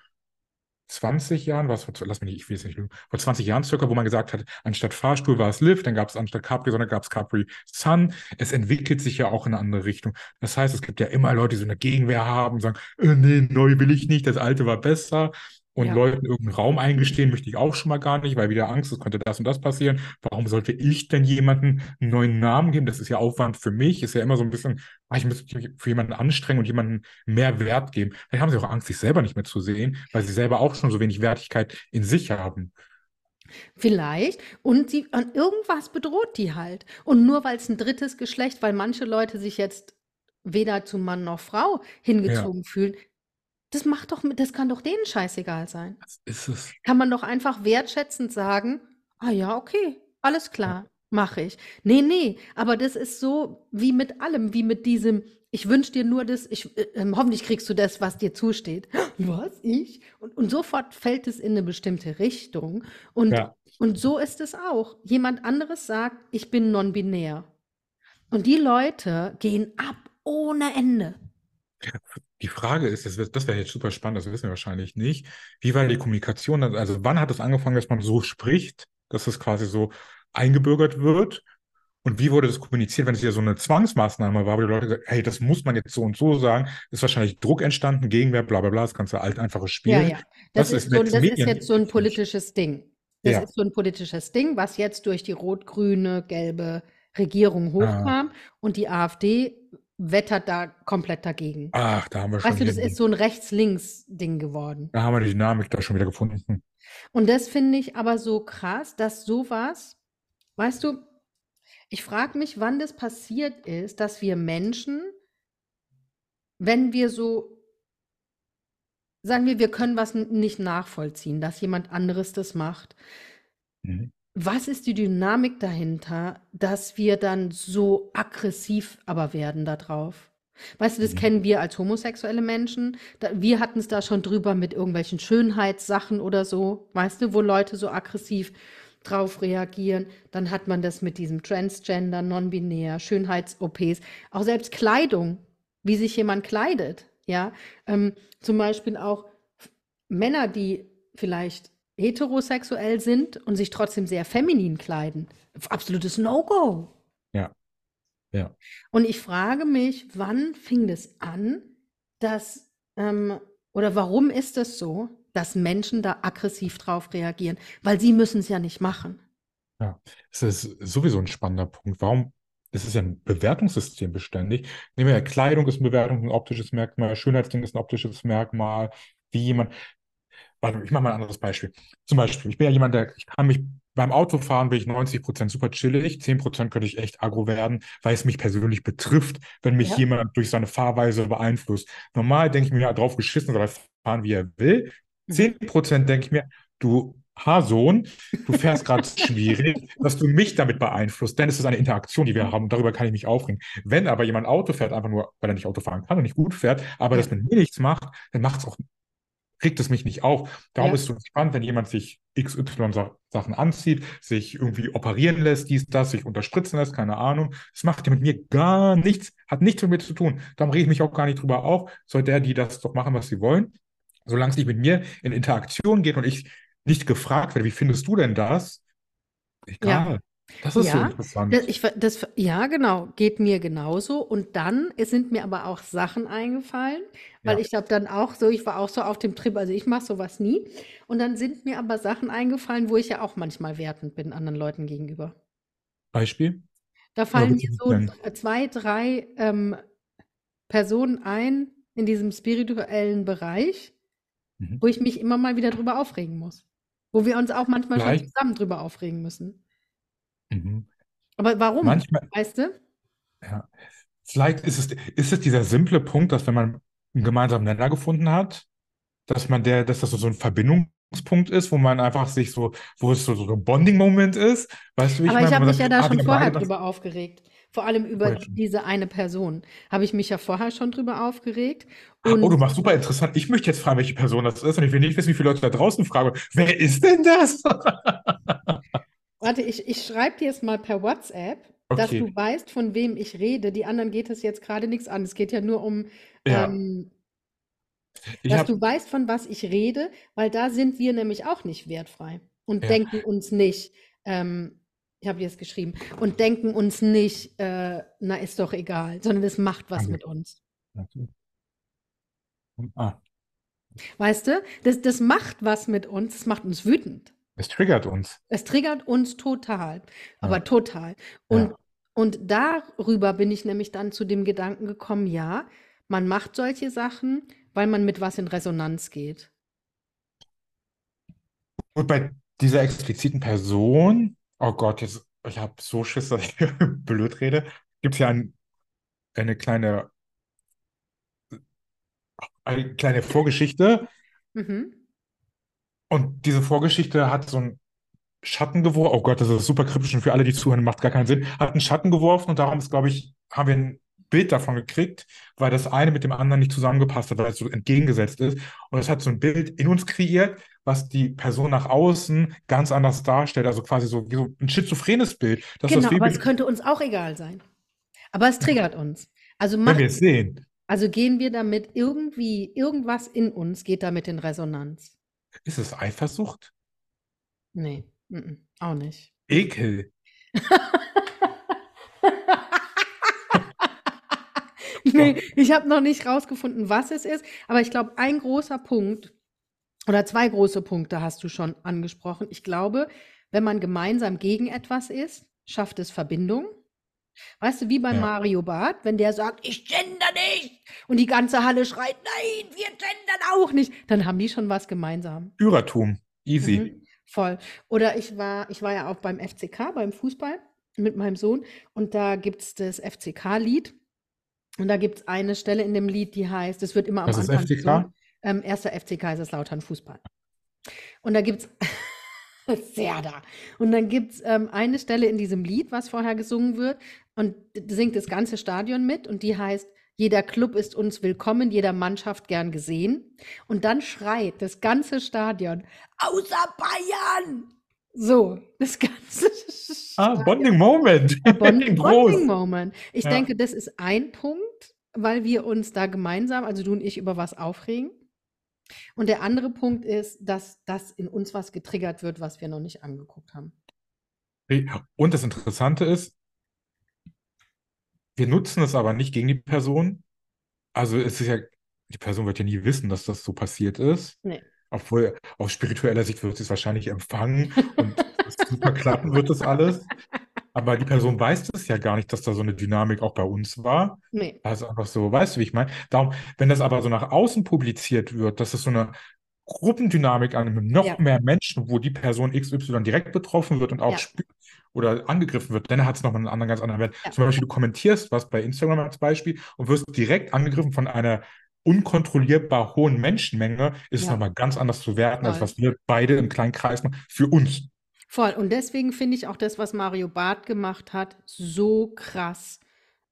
20 Jahren, was lass mich nicht, ich will es nicht vor 20 Jahren circa, wo man gesagt hat, anstatt Fahrstuhl war es Lift, dann gab es anstatt Capri, sondern gab es Capri Sun. Es entwickelt sich ja auch in eine andere Richtung. Das heißt, es gibt ja immer Leute, die so eine Gegenwehr haben sagen, äh, nee, neu will ich nicht, das alte war besser. Und Ja. Leuten irgendeinen Raum eingestehen möchte ich auch schon mal gar nicht, weil wieder Angst, es könnte das und das passieren. Warum sollte ich denn jemandem einen neuen Namen geben? Das ist ja Aufwand für mich, ist ja immer so ein bisschen, ah, ich muss mich für jemanden anstrengen und jemanden mehr Wert geben. Vielleicht haben sie auch Angst, sich selber nicht mehr zu sehen, weil sie selber auch schon so wenig Wertigkeit in sich haben. Vielleicht. Und sie und irgendwas bedroht die halt. Und nur weil es ein drittes Geschlecht weil manche Leute sich jetzt weder zu Mann noch Frau Ja, hingezogen fühlen, das macht doch das kann doch denen scheißegal sein. das ist es. Kann man doch einfach wertschätzend sagen: „Ah ja, okay, alles Ja. klar, mache ich.“ Ne, ne, aber das ist so wie mit allem, wie mit diesem: „Ich wünsche dir nur das ich äh, ähm, hoffentlich kriegst du das, was dir zusteht.“ „Was? Ich?“ Und und sofort fällt es in 'ne bestimmte Richtung. Und Ja. und so ist es auch. Jemand anderes sagt: „Ich bin non-binär.“ Und die Leute gehen ab ohne Ende. Die Frage ist, das das wäre jetzt super spannend, das wissen wir wahrscheinlich nicht. Wie war die Kommunikation? Also wann hat es angefangen, dass man so spricht, dass es quasi so eingebürgert wird? Und wie wurde das kommuniziert, wenn es ja so eine Zwangsmaßnahme war, wo die Leute gesagt „Hey, das muss man jetzt so und so sagen“, ist wahrscheinlich Druck entstanden, Gegenwehr, bla bla bla, das ganze alt einfache Ja, Spiel. ja. Das Das ist so das ist jetzt so 'n üblich. politisches Ding. Das Ja. ist so 'n politisches Ding, was jetzt durch die rot-grüne, gelbe Regierung Ah. hochkam und die AfD wettert da komplett dagegen. Ach, da haben wir schon Weißt du, das ist so 'n Rechts-Links-Ding geworden. da haben wir die Dynamik da schon wieder gefunden. Und das finde ich aber so krass, dass so was weißt du, ich frage mich, wann das passiert ist, dass wir Menschen wenn wir so sagen wir, wir können was nicht nachvollziehen, dass jemand anderes das macht. Mhm. Was ist die Dynamik dahinter, dass wir dann so aggressiv aber werden da drauf? Weißt du, das Mhm. kennen wir als homosexuelle Menschen. Da wir hatten's da schon drüber mit irgendwelchen Schönheitssachen oder so, weißt du, wo Leute so aggressiv drauf reagieren. Dann hat man das mit diesem Transgender, non-binär, Schönheits-OPs, auch selbst Kleidung, wie sich jemand kleidet, ja? Ähm, zum Beispiel auch Männer, die vielleicht heterosexuell sind und sich trotzdem sehr feminin kleiden. Absolutes No-Go. Ja. Ja. Und ich frage mich, wann fing das an, dass ähm, oder warum ist es so, dass Menschen da aggressiv drauf reagieren? Weil sie müssen's ja nicht machen. Ja, es ist sowieso 'n spannender Punkt. Warum es ist ja 'n Bewertungssystem beständig. Nehmen wir ja Kleidung ist 'ne Bewertung, 'n optisches Merkmal, Schönheitsding ist 'n optisches Merkmal, wie jemand warte, ich mache mal 'n anderes Beispiel. Zum Beispiel, ich bin ja jemand, der ich kann mich beim Autofahren bin ich 90% super chillig, 10% könnte ich echt aggro werden, weil es mich persönlich betrifft, wenn mich Ja. jemand durch seine Fahrweise beeinflusst. Normal denke ich mir: „Ja, drauf geschissen, soll er fahren, wie er will.“ Mhm. 10% denke ich mir: „Du Haarsohn, du fährst grad schwierig, dass du mich damit beeinflusst, denn es ist eine Interaktion, die wir Mhm. haben und darüber kann ich mich aufregen.“ Wenn aber jemand Auto fährt, einfach nur, weil er nicht Auto fahren kann und nicht gut fährt, aber das mit mir nichts macht, dann macht's auch regt es mich nicht auf. Darum Ja. ist es so spannend, wenn jemand sich XY Sa Sachen anzieht, sich irgendwie operieren lässt, dies, das, sich unterspritzen lässt, keine Ahnung. Das macht ja mit mir gar nichts, hat nichts mit mir zu tun. Darum rege ich mich auch gar nicht drüber auf. Soll der, die das doch machen, was sie wollen. Solang's nicht mit mir in Interaktion geht und ich nicht gefragt werde: „Wie findest du denn das?“ Ja. Das ist so Ja, da interessant. ich ver das ja, genau, geht mir genauso. Und dann es sind mir aber auch Sachen eingefallen, weil Ja. ich habe dann auch so ich war auch so auf dem Trip also, ich mache so was nie. Und dann sind mir aber Sachen eingefallen, wo ich ja auch manchmal wertend bin anderen Leuten gegenüber. Beispiel? Da Oder fallen willst mir du nicht so nennen? 2, 3, ähm, Personen ein in diesem spirituellen Bereich, Mhm. wo ich mich immer mal wieder drüber aufregen muss. Wo wir uns auch manchmal schon Vielleicht zusammen drüber aufregen müssen. Mhm. Aber warum, Manchmal weißt du? Ja. Vielleicht ist es ist es dieser simple Punkt, dass wenn man 'n gemeinsamen Nenner gefunden hat, dass man der dass das so 'n Verbindungspunkt ist, wo man einfach sich so wo es so so 'n Bonding-Moment ist. Weißt du, wie ich Aber ich meine? habe Wo man mich ja da „Ah, schon vorher beide das“ drüber aufgeregt. Vor allem über schon. diese eine Person habe ich mich ja vorher schon drüber aufgeregt. Oh, du Und machst super interessant. Ich möchte jetzt fragen, welche Person das ist und ich will nicht wissen, wie viele Leute da draußen fragen: „Wer ist denn das?“ Warte, ich ich schreibe dir es mal per WhatsApp, dass du weißt, von wem ich rede. Die anderen geht es jetzt grade nix an. Es geht ja nur um, Ja. ähm Ich dass habe du weißt, von was ich rede, weil da sind wir nämlich auch nicht wertfrei und Ja. denken uns nicht, ähm ich habe dir das geschrieben und denken uns nicht, äh: „Na, ist doch egal“, sondern es macht was Danke. mit uns. Hm, ah. Weißt du? Das das macht was mit uns, es macht uns wütend. Es triggert uns. Es triggert uns total, aber Ja. total. Und Ja. und darüber bin ich nämlich dann zu dem Gedanken gekommen, ja, man macht solche Sachen, weil man mit was in Resonanz geht. Und bei dieser expliziten Person, oh Gott, jetzt, ich habe so Schiss, dass ich blöd rede, gibt es ja ein, eine kleine, eine kleine Vorgeschichte. Mhm. Und diese Vorgeschichte hat so einen Schatten geworfen. Oh Gott, das ist super kryptisch und für alle, die zuhören, macht gar keinen Sinn. Hat einen Schatten geworfen und darum ist, glaube ich, haben wir ein Bild davon gekriegt, weil das eine mit dem anderen nicht zusammengepasst hat, weil es so entgegengesetzt ist. Und es hat so ein Bild in uns kreiert, was die Person nach außen ganz anders darstellt. Also quasi so, so ein schizophrenes Bild. Das Genau, aber es könnte uns auch egal sein. Aber es triggert uns. Also wenn macht, wir es sehen. also gehen wir damit irgendwie, irgendwas in uns geht damit in Resonanz. Ist es Eifersucht? Nee, mhm, auch nicht. Ekel? Nee, ich habe noch nicht rausgefunden, was es ist, aber ich glaube, ein großer Punkt oder zwei große Punkte hast du schon angesprochen. Ich glaube, wenn man gemeinsam gegen etwas ist, schafft es Verbindung. Weißt du, wie bei Ja. Mario Barth, wenn der sagt, ich gender nicht und die ganze Halle schreit, nein, wir gendern auch nicht, dann haben die schon was gemeinsam. Führertum? Easy. Mhm, voll. Oder ich war, ich war ja auch beim FCK, beim Fußball mit meinem Sohn und da gibt es das FCK-Lied und da gibt es eine Stelle in dem Lied, die heißt, es wird immer am Was ist Anfang FCK? gesungen, ähm, erster FC Kaiserslautern Fußball. Und da gibt es sehr da. Und dann gibt es ähm, eine Stelle in diesem Lied, was vorher gesungen wird und singt das ganze Stadion mit und die heißt, jeder Club ist uns willkommen, jeder Mannschaft gern gesehen. Und dann schreit das ganze Stadion, außer Bayern! So, das ganze Ah, Stadion. Bonding Moment. Bond Groß. Bonding Moment. Ich Ja. denke, das ist ein Punkt, weil wir uns da gemeinsam, also du und ich, über was aufregen. Und der andere Punkt ist, dass das in uns was getriggert wird, was wir noch nicht angeguckt haben. Und das Interessante ist, wir nutzen es aber nicht gegen die Person. Also es ist ja, die Person wird ja nie wissen, dass das so passiert ist. Nee. Obwohl aus spiritueller Sicht wird sie es wahrscheinlich empfangen und es super klappen wird das alles. Aber die Person weiß das ja gar nicht, dass da so eine Dynamik auch bei uns war. Nee. Also einfach so, weißt du, wie ich meine? Darum, wenn das aber so nach außen publiziert wird, dass es so eine Gruppendynamik an noch Ja. mehr Menschen, wo die Person XY direkt betroffen wird und auch Ja. spürt oder angegriffen wird, dann hat es nochmal einen anderen, ganz anderen Wert. Ja. Zum Beispiel, du kommentierst was bei Instagram als Beispiel und wirst direkt angegriffen von einer unkontrollierbar hohen Menschenmenge, ist es nochmal ganz anders zu werten, als was wir beide im kleinen Kreis machen, für uns. Voll. Und deswegen finde ich auch das, was Mario Barth gemacht hat, so krass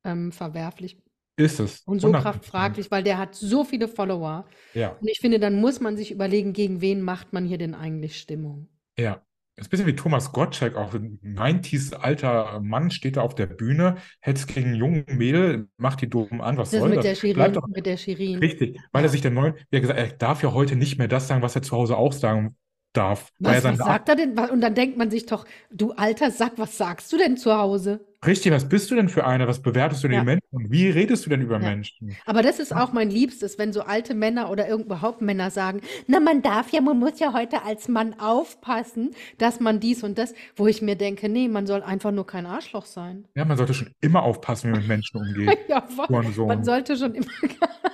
ähm, verwerflich Ist es. und so 100%. krass fraglich, weil der hat so viele Follower. Ja, Und ich finde, dann muss man sich überlegen, gegen wen macht man hier denn eigentlich Stimmung? ja. Ist ein bisschen wie Thomas Gottschalk, auch ein 90s alter Mann steht da auf der Bühne, hetzt gegen einen jungen Mädel, macht die dumm an, was Das soll mit das? der Bleib Shirin, doch mit der Shirin. richtig, weil er sich der neuen, wie er gesagt, er darf ja heute nicht mehr das sagen, was er zu Hause auch sagen darf, Was, was sagt er denn? Und dann denkt man sich doch, du alter Sack, was sagst du denn zu Hause? Richtig, was bist du denn für einer? Was bewertest du denn Ja. die Menschen? Und wie redest du denn über Ja. Menschen? Aber das ist auch mein Liebstes, wenn so alte Männer oder überhaupt Männer sagen, na, man darf ja, man muss ja heute als Mann aufpassen, dass man dies und das, wo ich mir denke, nee, man soll einfach nur kein Arschloch sein. Ja, man sollte schon immer aufpassen, wie man mit Menschen umgeht. Ja. Man sollte schon immer.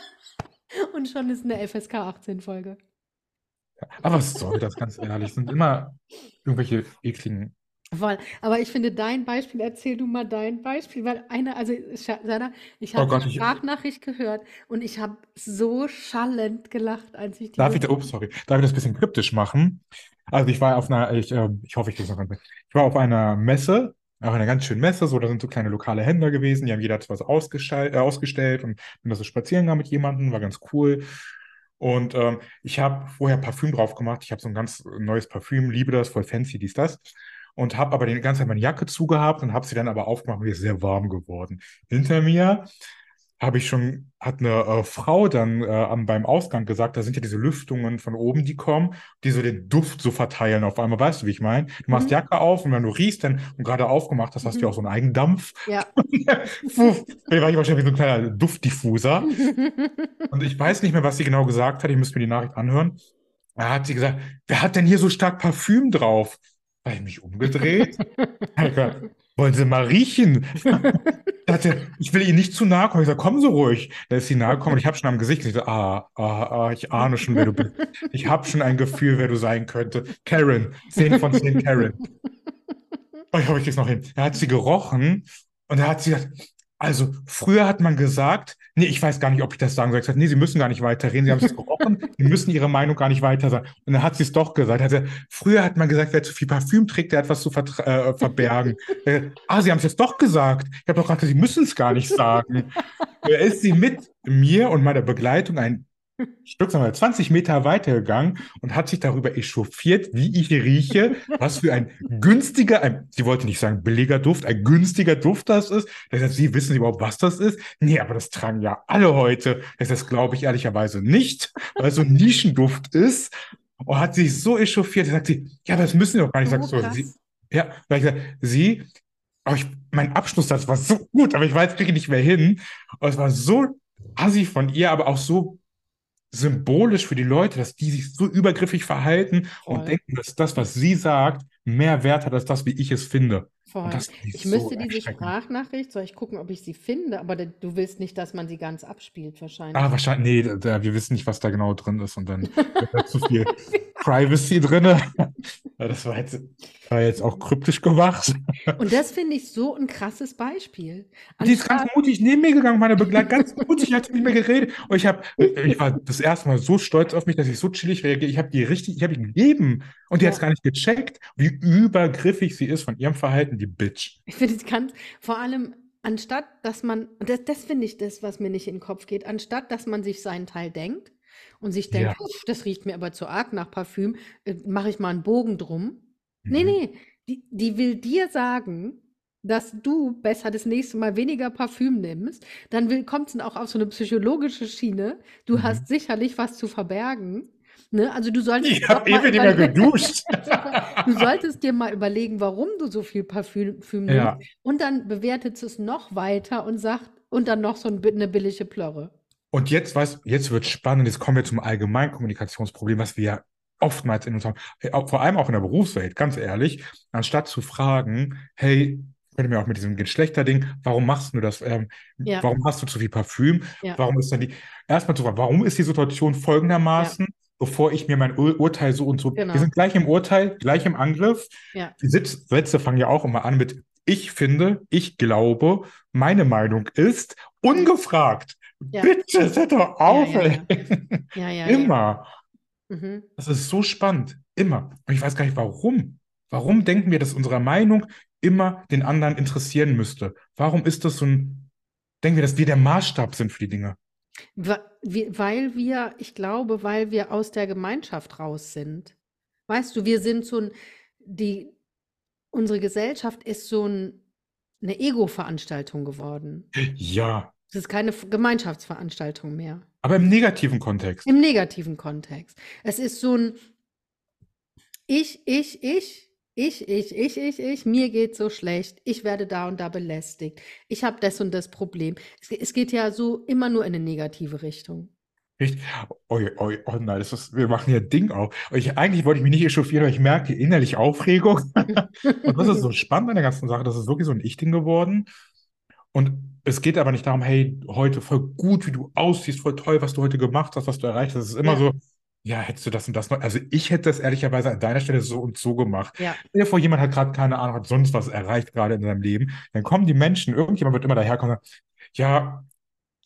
und schon ist eine FSK 18 Folge. Aber was soll das, ganz ehrlich? Es sind immer irgendwelche ekligen. Voll. Aber ich finde dein Beispiel, erzähl du mal dein Beispiel, weil eine, also Sarah, ich Oh habe Gott, die ich- Sprachnachricht gehört und ich habe so schallend gelacht, als ich die Darf ich, da, ups, sorry, darf ich das ein bisschen kryptisch machen? Also ich war auf einer, ich, ähm, ich hoffe, ich kriege es noch ganz. Ich war auf einer Messe, auf einer ganz schönen Messe, so, da sind so kleine lokale Händler gewesen, die haben jeder hat was ausgestellt, äh, ausgestellt und bin da so spazieren gegangen mit jemandem, war ganz cool. Und ähm, ich habe vorher Parfüm drauf gemacht. Ich habe so ein ganz neues Parfüm, liebe das, voll fancy, dies, das. Und habe aber die ganze Zeit meine Jacke zugehabt und habe sie dann aber aufgemacht mir ist sehr warm geworden. Hinter mir habe ich schon, hat eine äh, Frau dann äh, am, beim Ausgang gesagt, da sind ja diese Lüftungen von oben, die kommen, die so den Duft so verteilen auf einmal. Weißt du, wie ich meine? Du machst Mhm. Jacke auf und wenn du riechst dann und gerade aufgemacht hast, hast du ja Mhm. auch so einen Eigendampf. Ja. Da war ich wahrscheinlich wie so ein kleiner Duftdiffuser. Und ich weiß nicht mehr, was sie genau gesagt hat. Ich müsste mir die Nachricht anhören. Da hat sie gesagt, wer hat denn hier so stark Parfüm drauf? Da habe ich mich umgedreht. Wollen Sie mal riechen? ich will Ihnen nicht zu nahe kommen. Ich sage, kommen Sie ruhig. Da ist sie nahe gekommen und ich habe schon am Gesicht gesagt, ah, ah, ah, ich ahne schon, wer du bist. Ich habe schon ein Gefühl, wer du sein könnte. Karen, 10 von 10 Karen. Oh, ich hoffe, ich krieg's noch hin. Er hat sie gerochen und er hat sie gesagt, also früher hat man gesagt, nee, ich weiß gar nicht, ob ich das sagen soll. Ich gesagt, nee, Sie müssen gar nicht weiterreden, Sie haben es gerochen, Sie müssen Ihre Meinung gar nicht weiter sagen. Und dann hat sie es doch gesagt. Also, früher hat man gesagt, wer zu viel Parfüm trägt, der hat was zu äh, verbergen. äh, ah, Sie haben es jetzt doch gesagt. Ich habe doch gesagt, Sie müssen es gar nicht sagen. Ist sie mit mir und meiner Begleitung ein Stück, sagen wir, 20 Meter weitergegangen und hat sich darüber echauffiert, wie ich rieche, was für ein günstiger, ein, sie wollte nicht sagen billiger Duft, ein günstiger Duft das ist. Das heißt, Sie wissen überhaupt, was das ist? Nee, aber das tragen ja alle heute. Das heißt, glaube ich ehrlicherweise nicht, weil es so ein Nischenduft ist. Und hat sich so echauffiert, sagt sie, ja, das müssen Sie doch gar nicht. Oh, ich sag so, sie, ja, weil ich sag, Sie, aber ich, mein Abschlusssatz war so gut, aber ich weiß wirklich nicht mehr hin. Und es war so assi von ihr, aber auch so symbolisch für die Leute, dass die sich so übergriffig verhalten Voll. und denken, dass das, was sie sagt, mehr Wert hat als das, wie ich es finde. ich so müsste diese Sprachnachricht, soll ich gucken, ob ich sie finde, aber du willst nicht, dass man sie ganz abspielt, wahrscheinlich. Ah, wahrscheinlich, nee, da, wir wissen nicht, was da genau drin ist und dann wird da zu viel Privacy drin. Das war jetzt, war jetzt auch kryptisch gemacht. Und das finde ich so ein krasses Beispiel. Die ist ganz mutig neben mir gegangen, meine Begleitung, ganz mutig, hat mit mir geredet. Und ich, hab, ich war das erste Mal so stolz auf mich, dass ich so chillig reagiere. Ich habe die richtig, ich habe die gegeben. Und die ja. hat es gar nicht gecheckt, wie übergriffig sie ist von ihrem Verhalten, die Bitch. Ich finde, es kann vor allem, anstatt dass man, das, das finde ich das, was mir nicht in den Kopf geht, anstatt dass man sich seinen Teil denkt, und sich denkt, Ja. das riecht mir aber zu arg nach Parfüm, äh, mache ich mal einen Bogen drum. Nee, Mhm. nee, die, die will dir sagen, dass du besser das nächste Mal weniger Parfüm nimmst. Dann kommt es auch auf so eine psychologische Schiene. Du hast mhm. sicherlich was zu verbergen. Ne? Also du solltest Ich habe ewig nicht mehr geduscht. du solltest dir mal überlegen, warum du so viel Parfüm nimmst. Ja. Und dann bewertet es noch weiter und sagt, und dann noch so ein, eine billige Plörre. Und jetzt, weißt jetzt wird spannend, jetzt kommen wir zum allgemeinen Kommunikationsproblem, was wir ja oftmals in uns haben, vor allem auch in der Berufswelt, ganz ehrlich, anstatt zu fragen, hey, können wir auch mit diesem Geschlechterding, warum machst du das? Ähm, ja. Warum hast du zu viel Parfüm? Ja. Warum ist dann die, erstmal zu fragen, warum ist die Situation folgendermaßen, ja. bevor ich mir mein Ur Urteil so und so, genau. wir sind gleich im Urteil, gleich im Angriff. Die Sitz Sätze fangen ja auch immer an mit, ich finde, ich glaube, meine Meinung ist, ungefragt. Ja. Bitte, hört doch auf, ja, ja, ja. ja Immer. Mhm. Das ist so spannend. Immer. Und ich weiß gar nicht, warum. Warum denken wir, dass unsere Meinung immer den anderen interessieren müsste? Warum ist das so ein, denken wir, dass wir der Maßstab sind für die Dinge? Weil wir, ich glaube, weil wir aus der Gemeinschaft raus sind. Weißt du, wir sind so ein, die, unsere Gesellschaft ist so ein, eine Ego-Veranstaltung geworden. Ja, es ist keine Gemeinschaftsveranstaltung mehr. Aber im negativen Kontext. Im negativen Kontext. Es ist so ein Ich, ich, ich, ich, ich, ich, ich, ich, mir geht so schlecht, ich werde da und da belästigt, ich habe das und das Problem. Es, es, geht ja so immer nur in eine negative Richtung. Richtig? Oh, oh, oh nein, das ist, wir machen ein Ding auf. Ich, eigentlich wollte ich mich nicht echauffieren, aber ich merke innerlich Aufregung. und das ist so spannend an der ganzen Sache, das ist wirklich so ein Ich-Ding geworden. Und es geht aber nicht darum, hey, heute voll gut, wie du aussiehst, voll toll, was du heute gemacht hast, was du erreicht hast. Es ist immer ja. so, ja, hättest du das und das noch. Also ich hätte das ehrlicherweise an deiner Stelle so und so gemacht. Ja. Stell dir vor, jemand hat gerade keine Ahnung, hat sonst was erreicht gerade in seinem Leben. Dann kommen die Menschen, irgendjemand wird immer daherkommen und sagen, ja,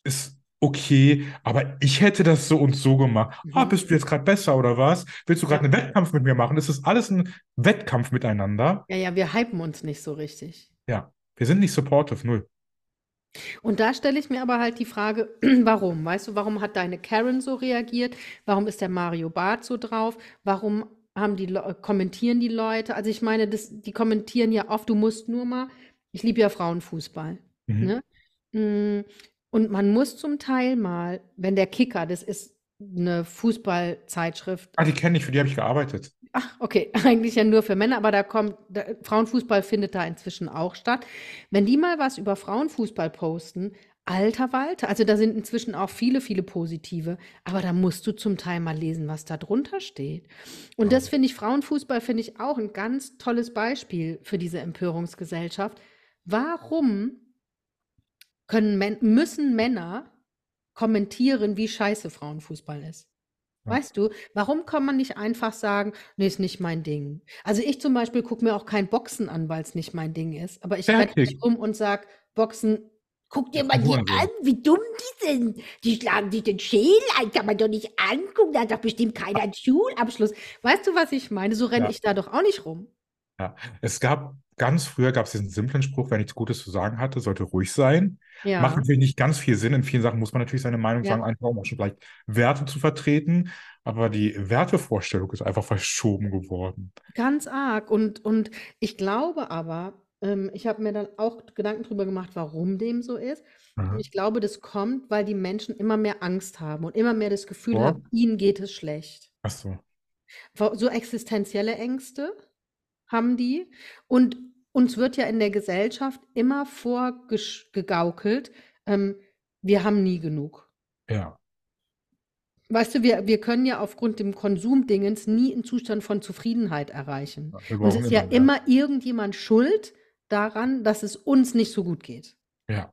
ist okay, aber ich hätte das so und so gemacht. Mhm. Ah, bist du jetzt gerade besser oder was? Willst du gerade ja. einen Wettkampf mit mir machen? Das ist alles ein Wettkampf miteinander. Ja, ja, wir hypen uns nicht so richtig. Ja, wir sind nicht supportive, null. Und da stelle ich mir aber halt die Frage, warum? Weißt du, warum hat deine Karen so reagiert? Warum ist der Mario Barth so drauf? Warum haben die kommentieren die Leute? Also ich meine, das, die kommentieren ja oft, du musst nur mal, ich liebe ja Frauenfußball. Mhm. Ne? Mm, und man muss zum Teil mal, wenn der Kicker, das ist eine Fußballzeitschrift. Ah, die kenne ich, für die habe ich gearbeitet. Ach, okay, eigentlich ja nur für Männer, aber da kommt, da, Frauenfußball findet da inzwischen auch statt. Wenn die mal was über Frauenfußball posten, alter Walter, also da sind inzwischen auch viele, viele positive, aber da musst du zum Teil mal lesen, was da drunter steht. Und das finde ich, Frauenfußball finde ich auch ein ganz tolles Beispiel für diese Empörungsgesellschaft. Warum können müssen Männer kommentieren, wie scheiße Frauenfußball ist? Ja. Weißt du, warum kann man nicht einfach sagen: „Ne, ist nicht mein Ding?“ Also, ich zum Beispiel gucke mir auch kein Boxen an, weil's nicht mein Ding ist, aber ich renne nicht rum und sage: „Boxen, guck dir mal die an, wie dumm die sind. Die schlagen sich den Schädel ein, kann man doch nicht angucken, da hat doch bestimmt keiner 'n Schulabschluss.“ Weißt du, was ich meine? So renne Ja. ich da doch auch nicht rum. Ja. Es gab ganz früher gab's diesen simplen Spruch: „Wer nichts Gutes zu sagen hatte, sollte ruhig sein.“ Macht Ja. natürlich nicht ganz viel Sinn. In vielen Sachen muss man natürlich seine Meinung sagen, Ja. einfach um auch schon vielleicht Werte zu vertreten, aber die Wertevorstellung ist einfach verschoben geworden. Ganz arg und und ich glaube aber ähm, ich habe mir dann auch Gedanken drüber gemacht, warum dem so ist. Mhm. ich glaube, das kommt, weil die Menschen immer mehr Angst haben und immer mehr das Gefühl Vor? haben, ihnen geht es schlecht. Ach so. So existenzielle Ängste haben die und uns wird ja in der Gesellschaft immer vorgesch gegaukelt, ähm, wir haben nie genug. Ja. Weißt du, wir wir können ja aufgrund dem Konsumdingens nie 'n Zustand von Zufriedenheit erreichen. Und es ist ja immer mehr. immer irgendjemand schuld daran, dass es uns nicht so gut geht. Ja.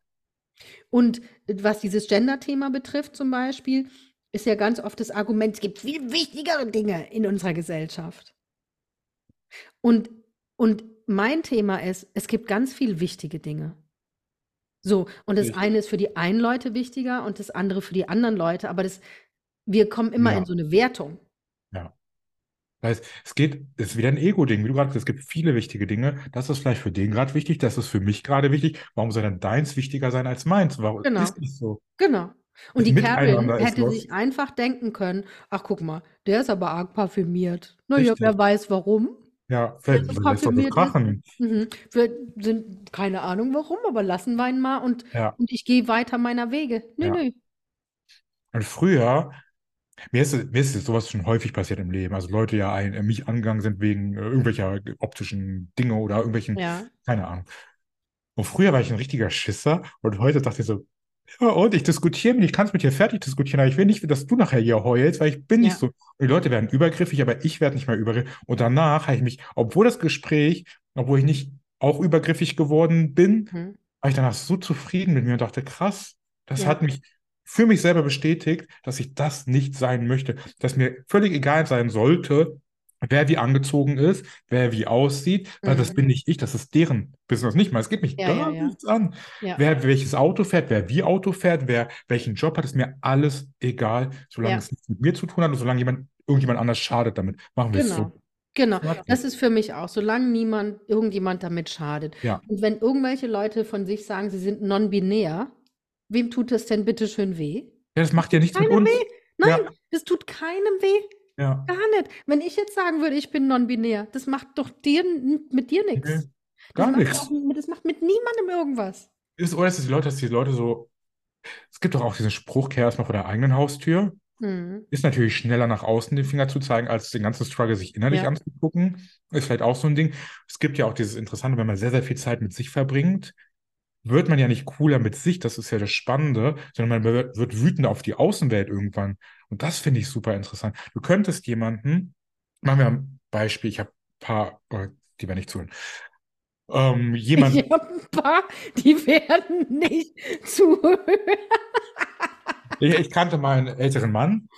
Und was dieses Gender-Thema betrifft zum Beispiel, ist ja ganz oft das Argument, es gibt viel wichtigere Dinge in unserer Gesellschaft. Und und mein Thema ist, es gibt ganz viel wichtige Dinge. So, und das Richtig. eine ist für die einen Leute wichtiger und das andere für die anderen Leute, aber das wir kommen immer Ja. in so 'ne Wertung. Ja. Heißt, es geht ist wieder 'n Ego-Ding, wie du grad gesagt hast, es gibt viele wichtige Dinge. Das ist vielleicht für den grad wichtig, das ist für mich grade wichtig. Warum soll denn deins wichtiger sein als meins? Warum Genau. ist nicht so. Genau. Und Das die ist hätte sich einfach denken können: „Ach, guck mal, der ist aber arg parfümiert. Na ja, Richtig. wer weiß warum. Ja, vielleicht so will er parfümiert ist. krachen. Mhm. Wir sind keine Ahnung warum, aber lassen wir ihn mal und Ja. und ich gehe weiter meiner Wege.“ Nö, Ja. nö. Und früher mir ist mir ist so was schon häufig passiert im Leben. Also, Leute ja ein mich angegangen sind wegen, äh, irgendwelcher optischen Dinge oder irgendwelchen Ja. keine Ahnung. Und früher war ich 'n richtiger Schisser und heute dachte ich so: „Ja und, ich diskutiere mit dir, ich kann's mit dir fertig diskutieren, aber ich will nicht, dass du nachher hier heulst, weil ich bin nicht Ja. so.“ Und die Leute werden übergriffig, aber ich werde nicht mehr übergriffig. Und danach habe ich mich obwohl das Gespräch obwohl ich nicht auch übergriffig geworden bin, Mhm. war ich danach so zufrieden mit mir und dachte: „Krass, das Ja. hat mich für mich selber bestätigt, dass ich das nicht sein möchte, dass mir völlig egal sein sollte, wer wie angezogen ist, wer wie aussieht, weil das Mhm. bin nicht ich, das ist deren Business, nicht meins. Es geht mich Ja, gar ja. nichts an. Ja. Wer welches Auto fährt, wer wie Auto fährt, wer welchen Job hat, ist mir alles egal, solange es nichts mit mir zu tun hat und solange jemand irgendjemand anders schadet damit. Machen wir's Genau. so. Genau. Fertig. Das ist für mich auch, solange niemand irgendjemand damit schadet. Ja. Und wenn irgendwelche Leute von sich sagen, sie sind non-binär, wem tut das denn bitte schön weh? Ja, das macht ja nichts mit Keinem uns. weh. Nein, das tut keinem weh. Ja. Gar nicht. Wenn ich jetzt sagen würde, ich bin non-binär, das macht doch dir mit dir nix. Ne, Das gar auch das macht mit niemandem irgendwas. Ist oder ist es die Leute, dass die Leute so es gibt doch auch diesen Spruch: „Kehr erst mal vor der eigenen Haustür.“ Mhm. Ist natürlich schneller nach außen den Finger zu zeigen, als den ganzen Struggle sich innerlich Ja. anzugucken. Ist vielleicht auch so 'n Ding. Es gibt ja auch dieses Interessante, wenn man sehr, sehr viel Zeit mit sich verbringt, wird man ja nicht cooler mit sich, das ist ja das Spannende, sondern man wird wird wütend auf die Außenwelt irgendwann. Und das finde ich super interessant. Du könntest jemanden machen wir 'n Beispiel, ich habe paar oh, die werden nicht zuhören. Ähm, jemand Ich habe 'n paar, die werden nicht zuhören. Ich ich kannte mal 'n älteren Mann,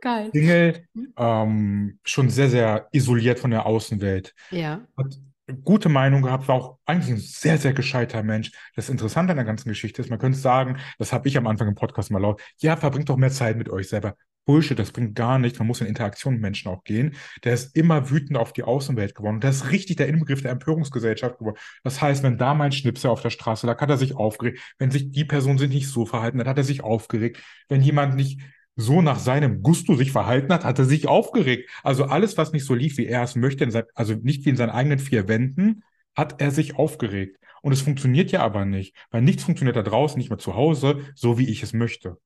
Geil. Single, Mhm. ähm, schon sehr, sehr isoliert von der Außenwelt. Ja. Hat gute Meinung gehabt, war auch eigentlich 'n sehr, sehr gescheiter Mensch. Das Interessante an der ganzen Geschichte ist, man könnte sagen, das habe ich am Anfang im Podcast mal laut: „Ja, verbringt doch mehr Zeit mit euch selber.“ Bullshit, das bringt gar nichts. Man muss in Interaktion mit Menschen auch gehen. Der ist immer wütender auf die Außenwelt geworden. Und der ist richtig der Inbegriff der Empörungsgesellschaft geworden. Das heißt, wenn da mal 'n Schnipsel auf der Straße lag, hat er sich aufgeregt. Wenn sich die Person sich nicht so verhalten hat, hat er sich aufgeregt. Wenn jemand nicht so nach seinem Gusto sich verhalten hat, hat er sich aufgeregt. Also, alles, was nicht so lief, wie er es möchte, in sein also, nicht wie in seinen eigenen 4 Wänden, hat er sich aufgeregt. Und es funktioniert ja aber nicht, weil nichts funktioniert da draußen, nicht mal zu Hause, so wie ich es möchte.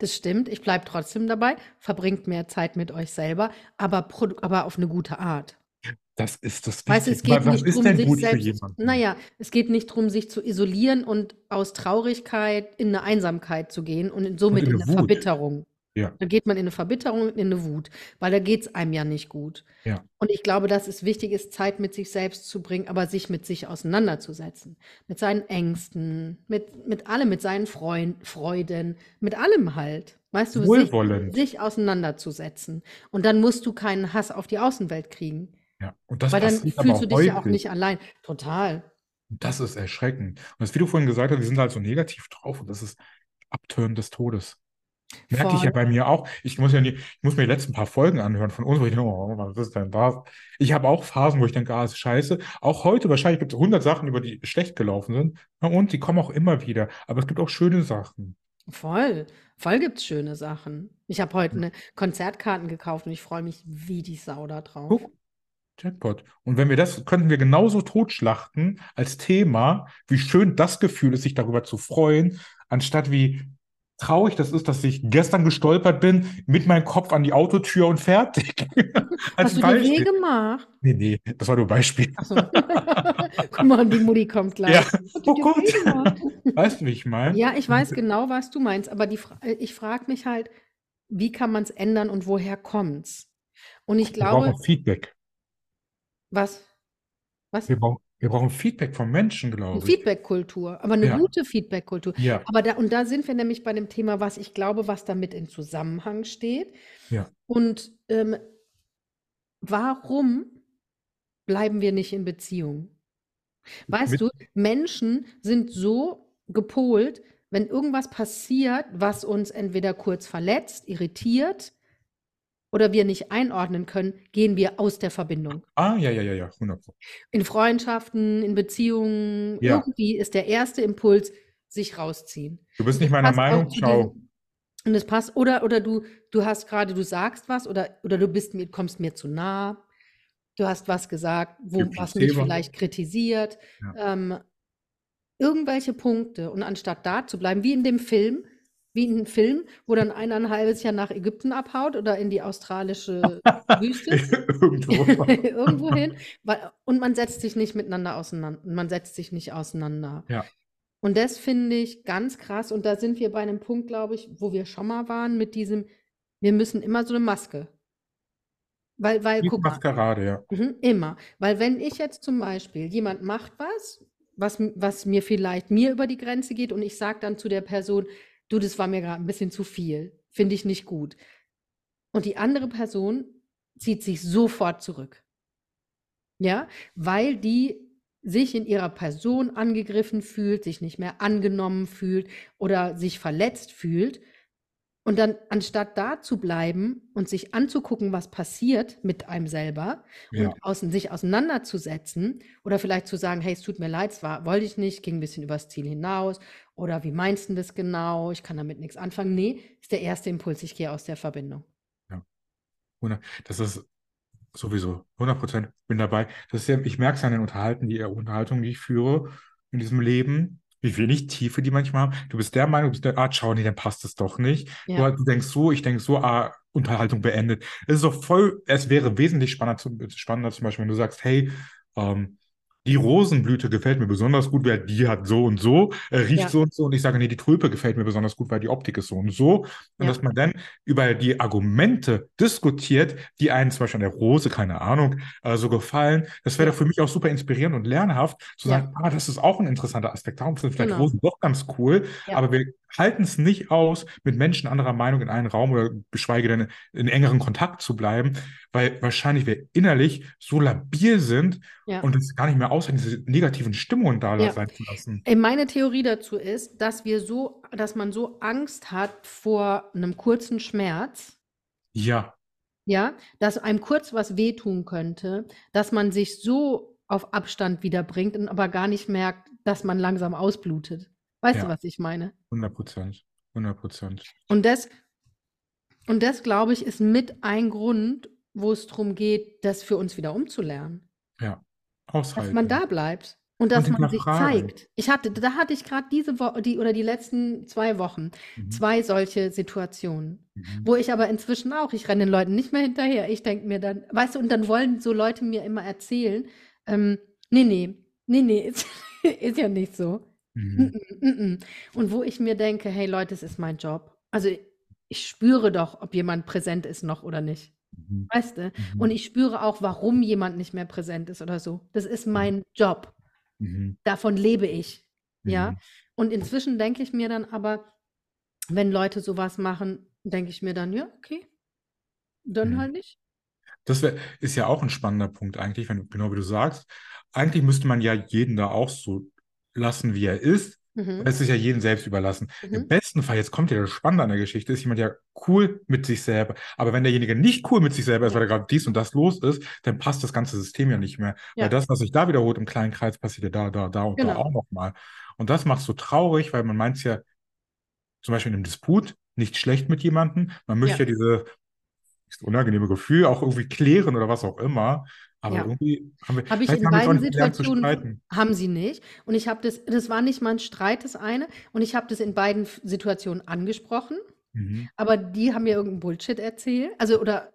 Das stimmt, ich bleibe trotzdem dabei. Verbringt mehr Zeit mit euch selber, aber aber auf 'ne gute Art. Das ist das Weißt du, es geht Wa was nicht ist drum, denn sich gut für selbst jemanden? na ja, es geht nicht drum, sich zu isolieren und aus Traurigkeit in 'ne Einsamkeit zu gehen und in Und somit in in 'ne 'ne Wut. Verbitterung. Ja. Da geht man in eine Verbitterung, in eine Wut, weil da geht es einem ja nicht gut. Ja. Und ich glaube, dass es wichtig ist, Zeit mit sich selbst zu bringen, aber sich mit sich auseinanderzusetzen. Mit seinen Ängsten, mit, mit allem, mit seinen Freund, Freuden, mit allem halt. Weißt du, sich, Wohlwollend. sich auseinanderzusetzen. Und dann musst du keinen Hass auf die Außenwelt kriegen. Ja. Und das Weil dann fühlst du dich ja auch nicht allein. Total. Das ist erschreckend. Und das, wie du vorhin gesagt hast, die sind halt so negativ drauf und das ist Abtören des Todes. Merke ich ja bei mir auch. Ich muss ja nie, ich muss mir die letzten paar Folgen anhören von uns, wo ich denke, oh, was ist denn das? Ich habe auch Phasen, wo ich denke, ah, ist scheiße. Auch heute wahrscheinlich gibt es 100 Sachen, über die schlecht gelaufen sind. Und die kommen auch immer wieder. Aber es gibt auch schöne Sachen. Voll. Voll gibt's schöne Sachen. Ich habe heute eine Konzertkarten gekauft und ich freue mich wie die Sau da drauf. Guck, Jackpot. Und wenn wir das, könnten wir genauso totschlachten als Thema, wie schön das Gefühl ist, sich darüber zu freuen, anstatt wie traurig das ist, dass ich gestern gestolpert bin, mit meinem Kopf an die Autotür und fertig. Als Hast du dir weh Beispiel. gemacht? Nee, nee, das war nur ein Beispiel. So. Guck mal, die Mutti kommt gleich. Ja. Oh Gott. weh? Weißt du, wie ich meine? Ja, ich weiß genau, was du meinst, aber die, äh, ich frage mich halt, wie kann man es ändern und woher kommt's? Und ich Wir brauchen glaube, auch Feedback. was? Was? Wir brauchen, wir brauchen Feedback von Menschen, glaube ich. Feedback-Kultur, aber eine Ja. gute Feedback-Kultur. Ja, Aber da, und da sind wir nämlich bei dem Thema, was ich glaube, was damit in Zusammenhang steht. ja. Und ähm, warum bleiben wir nicht in Beziehung? Weißt Mit- du, Menschen sind so gepolt, wenn irgendwas passiert, was uns entweder kurz verletzt, irritiert oder wir nicht einordnen können, gehen wir aus der Verbindung. Ah, ja, ja, ja, ja, 100 Pro. In Freundschaften, in Beziehungen, Ja. irgendwie ist der erste Impuls, sich rausziehen. Du bist nicht meiner Meinung? Ciao. Und es passt, oder, oder du, du hast gerade, du sagst was, oder, oder du bist mir, kommst mir zu nah. Du hast was gesagt, wo, was mich vielleicht kritisiert. Ja. Ähm, irgendwelche Punkte. Und anstatt da zu bleiben, wie in dem Film, wie in einem Film, wo dann einer ein halbes Jahr nach Ägypten abhaut oder in die australische Wüste. Irgendwo. irgendwo hin. Und man setzt sich nicht miteinander auseinander. Man setzt sich nicht auseinander. Ja. Und das finde ich ganz krass. Und da sind wir bei einem Punkt, glaube ich, wo wir schon mal waren mit diesem, wir müssen immer so eine Maske. Weil, weil, Wie guck mal, Maskerade, ja. mhm, immer. Weil wenn ich jetzt zum Beispiel, jemand macht was, was, was mir vielleicht mir über die Grenze geht und ich sage dann zu der Person, du, das war mir gerade ein bisschen zu viel, finde ich nicht gut. Und die andere Person zieht sich sofort zurück. Ja, weil die sich in ihrer Person angegriffen fühlt, sich nicht mehr angenommen fühlt oder sich verletzt fühlt. Und dann, anstatt da zu bleiben und sich anzugucken, was passiert mit einem selber Ja. und außen, sich auseinanderzusetzen oder vielleicht zu sagen, hey, es tut mir leid, es war, wollte ich nicht, ging ein bisschen übers Ziel hinaus oder wie meinst du das genau, ich kann damit nichts anfangen. Nee, ist der erste Impuls, ich gehe aus der Verbindung. Hundert- Das ist sowieso 100 Prozent bin dabei. Das ist ja, ich merke es an den Unterhalten, die Unterhaltungen, die ich führe in diesem Leben, wie wenig Tiefe die manchmal haben. Du bist der Meinung, du bist der, ah, schau, nee, dann passt es doch nicht. Ja. Du, denkst so, ich denke so, ah, Unterhaltung beendet. Es ist doch voll, es wäre wesentlich spannender, spannender zum Beispiel, wenn du sagst, hey, ähm, die Rosenblüte gefällt mir besonders gut, weil die hat so und so, äh, riecht Ja. so und so. Und ich sage, nee, die Tulpe gefällt mir besonders gut, weil die Optik ist so und so. Und Ja. dass man dann über die Argumente diskutiert, die einen zum Beispiel an der Rose, keine Ahnung, äh, so gefallen. Das wäre Ja. für mich auch super inspirierend und lernhaft, zu sagen, ah, das ist auch ein interessanter Aspekt. Darum sind vielleicht Genau. Rosen doch ganz cool. Aber wir halten es nicht aus, mit Menschen anderer Meinung in einen Raum oder geschweige denn in engeren Kontakt zu bleiben, weil wahrscheinlich wir innerlich so labil sind Ja. und es gar nicht mehr aushalten, diese negativen Stimmungen da Ja. sein zu lassen. Ey, Meine Theorie dazu ist, dass wir so, dass man so Angst hat vor einem kurzen Schmerz, Ja, ja, dass einem kurz was wehtun könnte, dass man sich so auf Abstand wiederbringt und aber gar nicht merkt, dass man langsam ausblutet. Weißt du, Ja. was ich meine? 100 Prozent. 100 Prozent. Und das, und das, glaube ich, ist mit ein Grund, wo es darum geht, das für uns wieder umzulernen. Ja. Dass Aushalten. man da bleibt und dass Und man sich zeigt. Ich hatte, da hatte ich gerade diese Woche, die oder die letzten zwei Wochen Mhm. zwei solche Situationen, Mhm. wo ich aber inzwischen auch, ich renne den Leuten nicht mehr hinterher. Ich denke mir dann, weißt du, und dann wollen so Leute mir immer erzählen, ähm, nee, nee, nee, nee, ist, ist ja nicht so. Mhm. Mm, mm, mm, mm. Und wo ich mir denke, hey Leute, es ist mein Job. Also ich spüre doch, ob jemand präsent ist noch oder nicht. Mhm. Weißt du? Mhm. Und ich spüre auch, warum jemand nicht mehr präsent ist oder so. Das ist mein Job. Mhm. Davon lebe ich. Ja. Mhm. Und inzwischen denke ich mir dann aber, wenn Leute sowas machen, denke ich mir dann, ja, okay, dann Mhm. halt nicht. Das wär, ist ja auch ein spannender Punkt eigentlich, wenn, genau wie du sagst. Eigentlich müsste man ja jeden da auch so lassen, wie er ist. Mhm. Es ist ja jedem selbst überlassen. Im Mhm. besten Fall, jetzt kommt ja das Spannende an der Geschichte, ist jemand ja cool mit sich selber. Aber wenn derjenige nicht cool mit sich selber ist, weil da gerade dies und das los ist, dann passt das ganze System ja nicht mehr. Weil Ja. das, was sich da wiederholt im kleinen Kreis, passiert ja da, da, da und da Genau. auch nochmal. Und das macht so traurig, weil man meint es ja zum Beispiel in einem Disput nicht schlecht mit jemandem. Man möchte Ja. ja diese dieses unangenehme Gefühl auch irgendwie klären oder was auch immer. Aber Ja. irgendwie haben wir, Habe ich in beiden Situationen, streiten. haben sie nicht. Und ich habe das, das war nicht mal ein Streit, das eine. Und ich habe das in beiden Situationen angesprochen. Mhm. Aber die haben mir irgendeinen Bullshit erzählt. Also, oder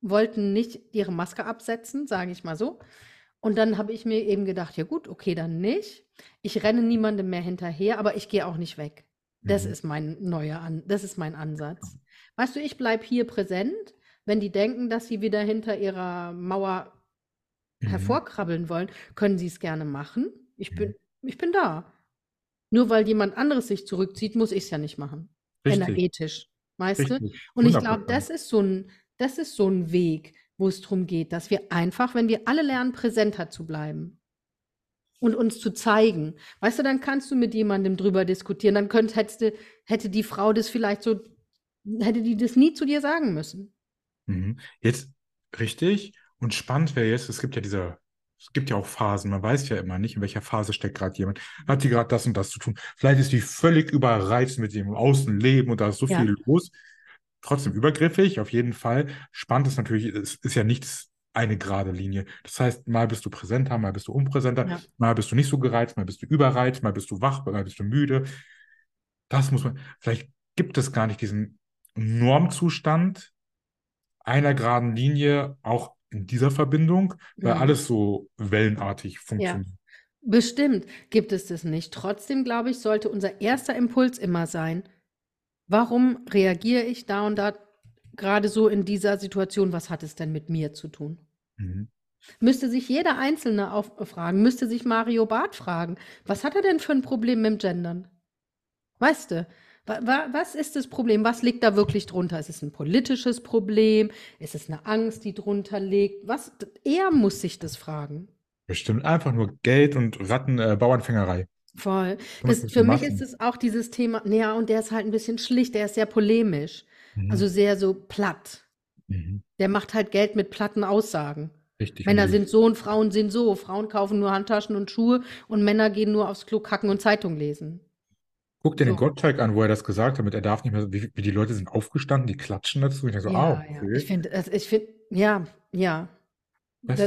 wollten nicht ihre Maske absetzen, sage ich mal so. Und dann habe ich mir eben gedacht, ja gut, okay, dann nicht. Ich renne niemandem mehr hinterher, aber ich gehe auch nicht weg. Das Mhm. ist mein neuer An das ist mein Ansatz. Weißt du, ich bleibe hier präsent. Wenn die denken, dass sie wieder hinter ihrer Mauer Mhm. hervorkrabbeln wollen, können sie es gerne machen. Ich Mhm. bin, ich bin da. Nur weil jemand anderes sich zurückzieht, muss ich es ja nicht machen. Richtig, Energetisch. Weißt du? Und ich 100 glaube, das ist so ein, das ist so ein Weg, wo es darum geht, dass wir einfach, wenn wir alle lernen, präsenter zu bleiben und uns zu zeigen. Weißt du, dann kannst du mit jemandem drüber diskutieren. Dann könnt, hättest du, hätte die Frau das vielleicht so, hätte die das nie zu dir sagen müssen. Mhm. Jetzt richtig und spannend wäre jetzt, es gibt ja diese, es gibt ja auch Phasen, man weiß ja immer nicht, in welcher Phase steckt gerade jemand. Hat die gerade das und das zu tun? Vielleicht ist die völlig überreizt mit dem Außenleben und da ist so Ja. viel los. Trotzdem übergriffig, auf jeden Fall. Spannend ist natürlich, es ist ja nichts eine gerade Linie. Das heißt, mal bist du präsenter, mal bist du unpräsenter, Ja. mal bist du nicht so gereizt, mal bist du überreizt, mal bist du wach, mal bist du müde. Das muss man, vielleicht gibt es gar nicht diesen Normzustand einer geraden Linie, auch in dieser Verbindung, weil Mhm. alles so wellenartig Ja. funktioniert. Bestimmt gibt es das nicht. Trotzdem, glaube ich, sollte unser erster Impuls immer sein, warum reagiere ich da und da gerade so in dieser Situation? Was hat es denn mit mir zu tun? Mhm. Müsste sich jeder Einzelne auf, fragen, müsste sich Mario Barth fragen, was hat er denn für ein Problem mit dem Gendern? Weißt du, was ist das Problem? Was liegt da wirklich drunter? Ist es ein politisches Problem? Ist es eine Angst, die drunter liegt? Was, er muss sich das fragen. Bestimmt einfach nur Geld und Ratten, äh, Bauernfängerei. Voll. Das, für um mich ist es auch dieses Thema, ja, und der ist halt ein bisschen schlicht, der ist sehr polemisch, Mhm. also sehr so platt. Mhm. Der macht halt Geld mit platten Aussagen. Richtig. Männer sind so und Frauen sind so. Frauen kaufen nur Handtaschen und Schuhe und Männer gehen nur aufs Klo kacken und Zeitung lesen. Guck dir den So. Gottschalk an, wo er das gesagt hat, mit er darf nicht mehr, wie, wie die Leute sind aufgestanden, die klatschen dazu. Ich denke so, ah, Ja, ja. okay. Ich finde, ich finde, ja, ja. Das,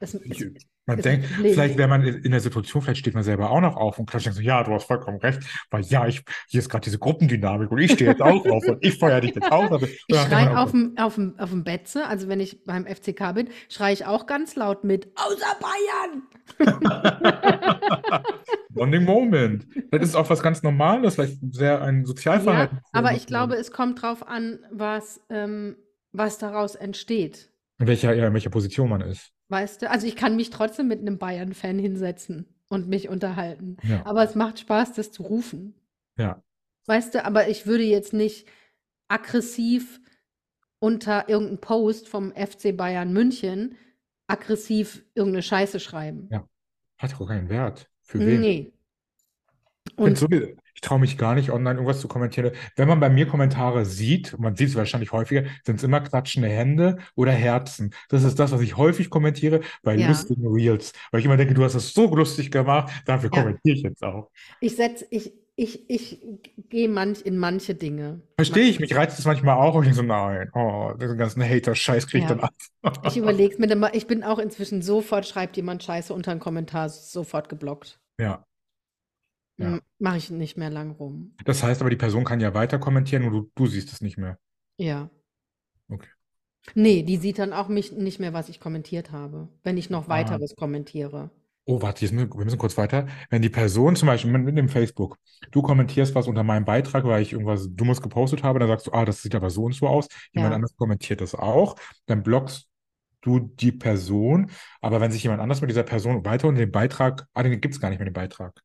das, Ich, ist, man denkt, vielleicht wäre man in der Situation, vielleicht steht man selber auch noch auf und klatscht und so, ja, du hast vollkommen recht, weil ja, ich, hier ist gerade diese Gruppendynamik und ich stehe jetzt auch auf und ich feuer dich jetzt aus. Aber, Ich schreie auf dem, auf, dem, auf dem Betze, also wenn ich beim FCK bin, schreie ich auch ganz laut mit, außer Bayern! Bonding Moment. Das ist auch was ganz Normales, vielleicht sehr ein Sozialverhalten. Ja, aber ich glaube, es kommt drauf an, was, ähm, was daraus entsteht. in welcher, ja, in welcher Position man ist. Weißt du? Also ich kann mich trotzdem mit einem Bayern-Fan hinsetzen und mich unterhalten. Ja. Aber es macht Spaß, das zu rufen. Ja. Weißt du, aber ich würde jetzt nicht aggressiv unter irgendeinem Post vom FC Bayern München aggressiv irgendeine Scheiße schreiben. Ja. Hat auch keinen Wert. Für wen? Nee. Find Und ich traue mich gar nicht, online irgendwas zu kommentieren. Wenn man bei mir Kommentare sieht, und man sieht es wahrscheinlich häufiger, sind es immer klatschende Hände oder Herzen. Das ist das, was ich häufig kommentiere bei Ja. lustigen Reels. Weil ich immer denke, du hast das so lustig gemacht, dafür Ja. kommentiere ich jetzt auch. ich setze, ich, ich, ich gehe manch, in manche Dinge. Verstehe ich, mich reizt es manchmal auch und ich so, nein, oh, diesen ganzen Hater-Scheiß kriege ich Ja. dann ab. Ich überlege es mir dann mal, ich bin auch inzwischen sofort, schreibt jemand Scheiße unter einen Kommentar, sofort geblockt. Ja. Ja. Mache ich nicht mehr lang rum. Das heißt aber, die Person kann ja weiter kommentieren und du, du siehst es nicht mehr. Ja. Okay. Nee, die sieht dann auch mich nicht mehr, was ich kommentiert habe, wenn ich noch Ah. weiteres kommentiere. Oh, warte, wir müssen kurz weiter. Wenn die Person zum Beispiel mit, mit dem Facebook, du kommentierst was unter meinem Beitrag, weil ich irgendwas Dummes gepostet habe, dann sagst du, ah, das sieht aber so und so aus. Jemand Ja. anderes kommentiert das auch, dann blockst du die Person. Aber wenn sich jemand anders mit dieser Person weiter unter den Beitrag, ah, den gibt es gar nicht mehr, den Beitrag.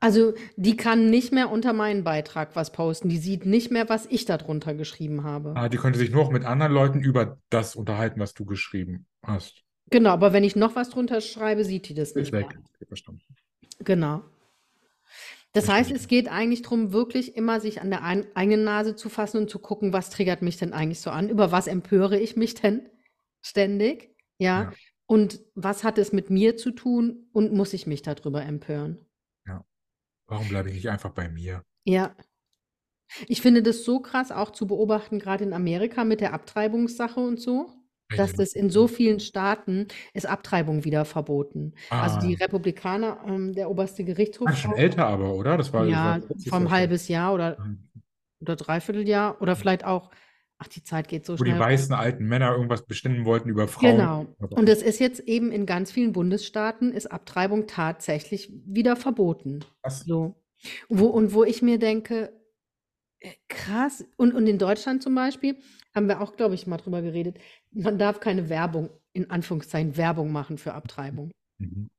Also, die kann nicht mehr unter meinen Beitrag was posten. Die sieht nicht mehr, was ich da drunter geschrieben habe. Ah, die könnte sich nur noch mit anderen Leuten über das unterhalten, was du geschrieben hast. Genau, aber wenn ich noch was drunter schreibe, sieht die das Ist nicht weg. mehr. Verstanden. Genau. Das heißt, es geht eigentlich darum, wirklich immer sich an der ein eigenen Nase zu fassen und zu gucken, was triggert mich denn eigentlich so an? Über was empöre ich mich denn ständig? Ja. Ja. Und was hat es mit mir zu tun und muss ich mich darüber empören? Warum bleibe ich nicht einfach bei mir? Ja. Ich finde das so krass auch zu beobachten, gerade in Amerika mit der Abtreibungssache und so, dass das in so vielen Staaten ist Abtreibung wieder verboten. Also die Ah, Republikaner, ähm, der oberste Gerichtshof ah, schon auch, älter aber, oder? Das war, das war ja, letztes vor Jahr ein schon. halbes Jahr oder, Mhm. oder Dreivierteljahr oder vielleicht auch, ach, die Zeit geht so Wo die schnell. weißen alten Männer irgendwas bestimmen wollten über Frauen. Genau. Und es ist jetzt eben in ganz vielen Bundesstaaten ist Abtreibung tatsächlich wieder verboten. Was? So. Wo, und wo ich mir denke, äh, krass. Und, und in Deutschland zum Beispiel haben wir auch, glaube ich, mal drüber geredet. Man darf keine Werbung, in Anführungszeichen, Werbung machen für Abtreibung. Mhm.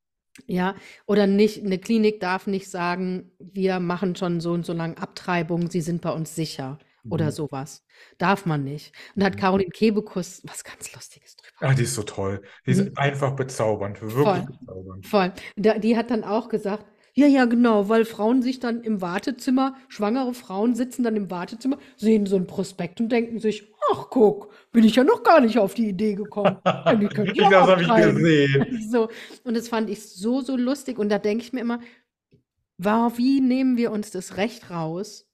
Ja, oder nicht, eine Klinik darf nicht sagen, wir machen schon so und so lange Abtreibung, sie sind bei uns sicher oder Mhm. sowas. Darf man nicht. Und da hat Mhm. Caroline Kebekus was ganz Lustiges drüber. Ah, die ist so toll. Die ist Mhm. einfach bezaubernd, wirklich Voll. bezaubernd. Voll. Da, die hat dann auch gesagt, ja, ja, genau, weil Frauen sich dann im Wartezimmer, schwangere Frauen sitzen dann im Wartezimmer, sehen so ein Prospekt und denken sich, ach guck, bin ich ja noch gar nicht auf die Idee gekommen. Ja, die können ja Das habe ich abtreiben. gesehen. So, und das fand ich so, so lustig. Und da denke ich mir immer, wie nehmen wir uns das Recht raus,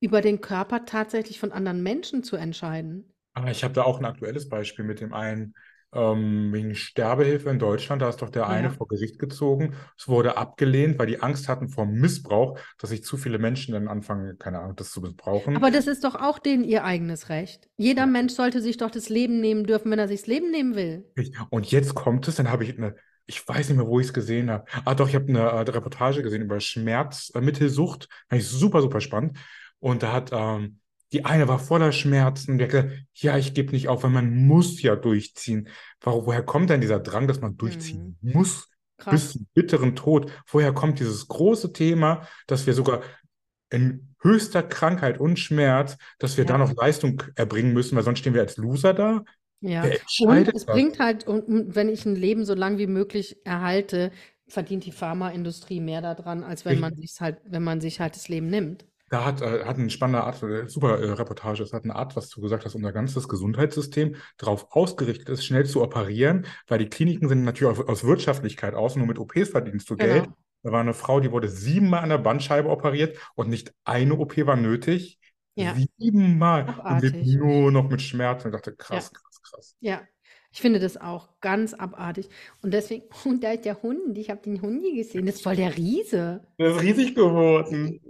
über den Körper tatsächlich von anderen Menschen zu entscheiden? Aber ich habe da auch ein aktuelles Beispiel mit dem einen ähm, wegen Sterbehilfe in Deutschland. Da ist doch der eine Ja. vor Gericht gezogen. Es wurde abgelehnt, weil die Angst hatten vor Missbrauch, dass sich zu viele Menschen dann anfangen, keine Ahnung, das zu missbrauchen. Aber das ist doch auch denen ihr eigenes Recht. Jeder Ja. Mensch sollte sich doch das Leben nehmen dürfen, wenn er sich das Leben nehmen will. Und jetzt kommt es, dann habe ich eine, ich weiß nicht mehr, wo ich es gesehen habe. Ah, doch, ich habe eine äh, Reportage gesehen über Schmerzmittelsucht. Fand ich super, super spannend. Und da hat ähm, die eine war voller Schmerzen. Die hat gesagt, ja, ich gebe nicht auf, weil man muss ja durchziehen. Warum, woher kommt denn dieser Drang, dass man durchziehen muss bis Krass. zum bitteren Tod? Woher kommt dieses große Thema, dass wir sogar in höchster Krankheit und Schmerz, dass wir Ja. da noch Leistung erbringen müssen, weil sonst stehen wir als Loser da? Ja. Und es das? bringt halt, und wenn ich ein Leben so lang wie möglich erhalte, verdient die Pharmaindustrie mehr daran, als wenn man sich halt, wenn man sich halt das Leben nimmt. Da hat, äh, hat ein spannender Arzt, äh, super äh, Reportage, es hat ein Arzt was zu gesagt, dass unser ganzes Gesundheitssystem darauf ausgerichtet ist, schnell zu operieren, weil die Kliniken sind natürlich aus, aus Wirtschaftlichkeit aus, nur mit OPs verdienst du Geld. Genau. Da war eine Frau, die wurde siebenmal an der Bandscheibe operiert und nicht eine OP war nötig. Ja. Siebenmal. Und Abartig. lebt nur noch mit Schmerzen. Und ich dachte, krass, krass, krass. Ja, ich finde das auch ganz abartig. Und deswegen, und da ist der Hund, ich habe den Hundi gesehen, das ist voll der Riese. Der ist riesig geworden.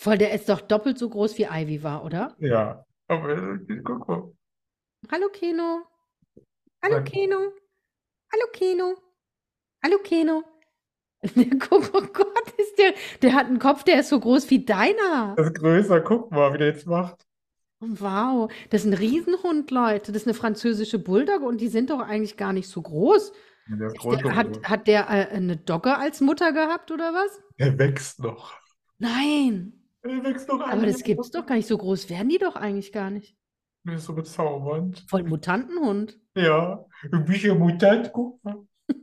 Voll, der ist doch doppelt so groß wie Ivy war, oder? Ja. Aber äh, guck mal. Hallo Keno. Hallo. Keno. Hallo Keno. Hallo Keno. Guck, oh Gott, ist der, der hat einen Kopf, der ist so groß wie deiner. Das ist größer, guck mal, wie der jetzt macht. Wow, das ist ein Riesenhund, Leute. Das ist eine französische Bulldogge und die sind doch eigentlich gar nicht so groß. Der ist Der, hat, hat der äh, eine Dogge als Mutter gehabt oder was? Der wächst noch. Nein. Aber das gibt's doch gar nicht. So groß werden die doch eigentlich gar nicht. Der ist so bezaubernd. Voll Mutantenhund. Ja, du bist ja Mutant, guck mal.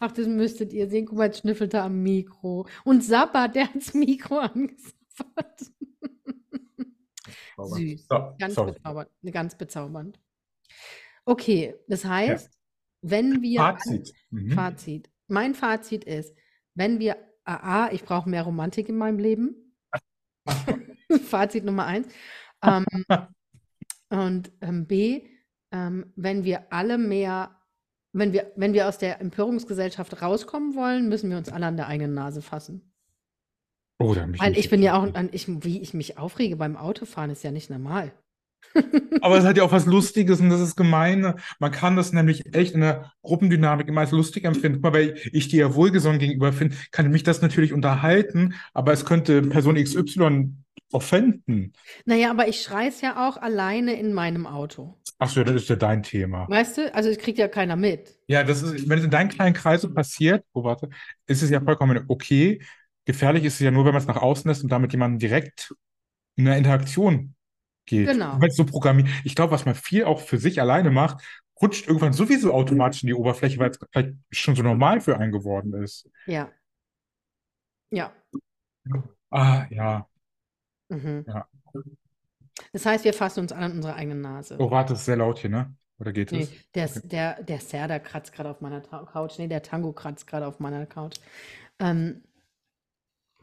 Ach, das müsstet ihr sehen. Guck mal, jetzt schnüffelt er am Mikro. Und Sappa, der hat das Mikro angesappert. Süß. So, Ganz bezaubernd. Ganz bezaubernd. Okay, das heißt, wenn wir Fazit. Mhm. Fazit. Mein Fazit ist, wenn wir A, ich brauche mehr Romantik in meinem Leben. Fazit Nummer eins. Ähm, und ähm, B, ähm, wenn wir alle mehr, wenn wir, wenn wir aus der Empörungsgesellschaft rauskommen wollen, müssen wir uns alle an der eigenen Nase fassen. Oh, da Weil ich bin ja auch, an- ich, wie ich mich aufrege beim Autofahren, ist ja nicht normal. Aber es hat ja auch was Lustiges und das ist gemein. Man kann das nämlich echt in der Gruppendynamik immer als lustig empfinden. Mal, weil ich dir ja wohlgesonnen gegenüber finde, kann mich das natürlich unterhalten, aber es könnte Person XY offenden. Naja, aber ich schreie es ja auch alleine in meinem Auto. Ach so, das ist ja dein Thema. Weißt du? Also, es kriegt ja keiner mit. Ja, das ist, wenn es in deinen kleinen Kreisen passiert, oh, warte, ist es ja vollkommen okay. Gefährlich ist es ja nur, wenn man es nach außen lässt und damit jemanden direkt in eine Interaktion geht. Genau. Weil so programmiert. Ich glaube, was man viel auch für sich alleine macht, rutscht irgendwann sowieso automatisch in die Oberfläche, weil es vielleicht schon so normal für einen geworden ist. Ja. Ja. Ah, ja, Mhm. ja. Das heißt, wir fassen uns an unsere eigene Nase. Oh, warte, ist sehr laut hier, ne? Oder geht Nee, es? der, Okay. der, der Serda kratzt gerade auf meiner Ta Couch. Nee, der Tango kratzt gerade auf meiner Couch. Ähm,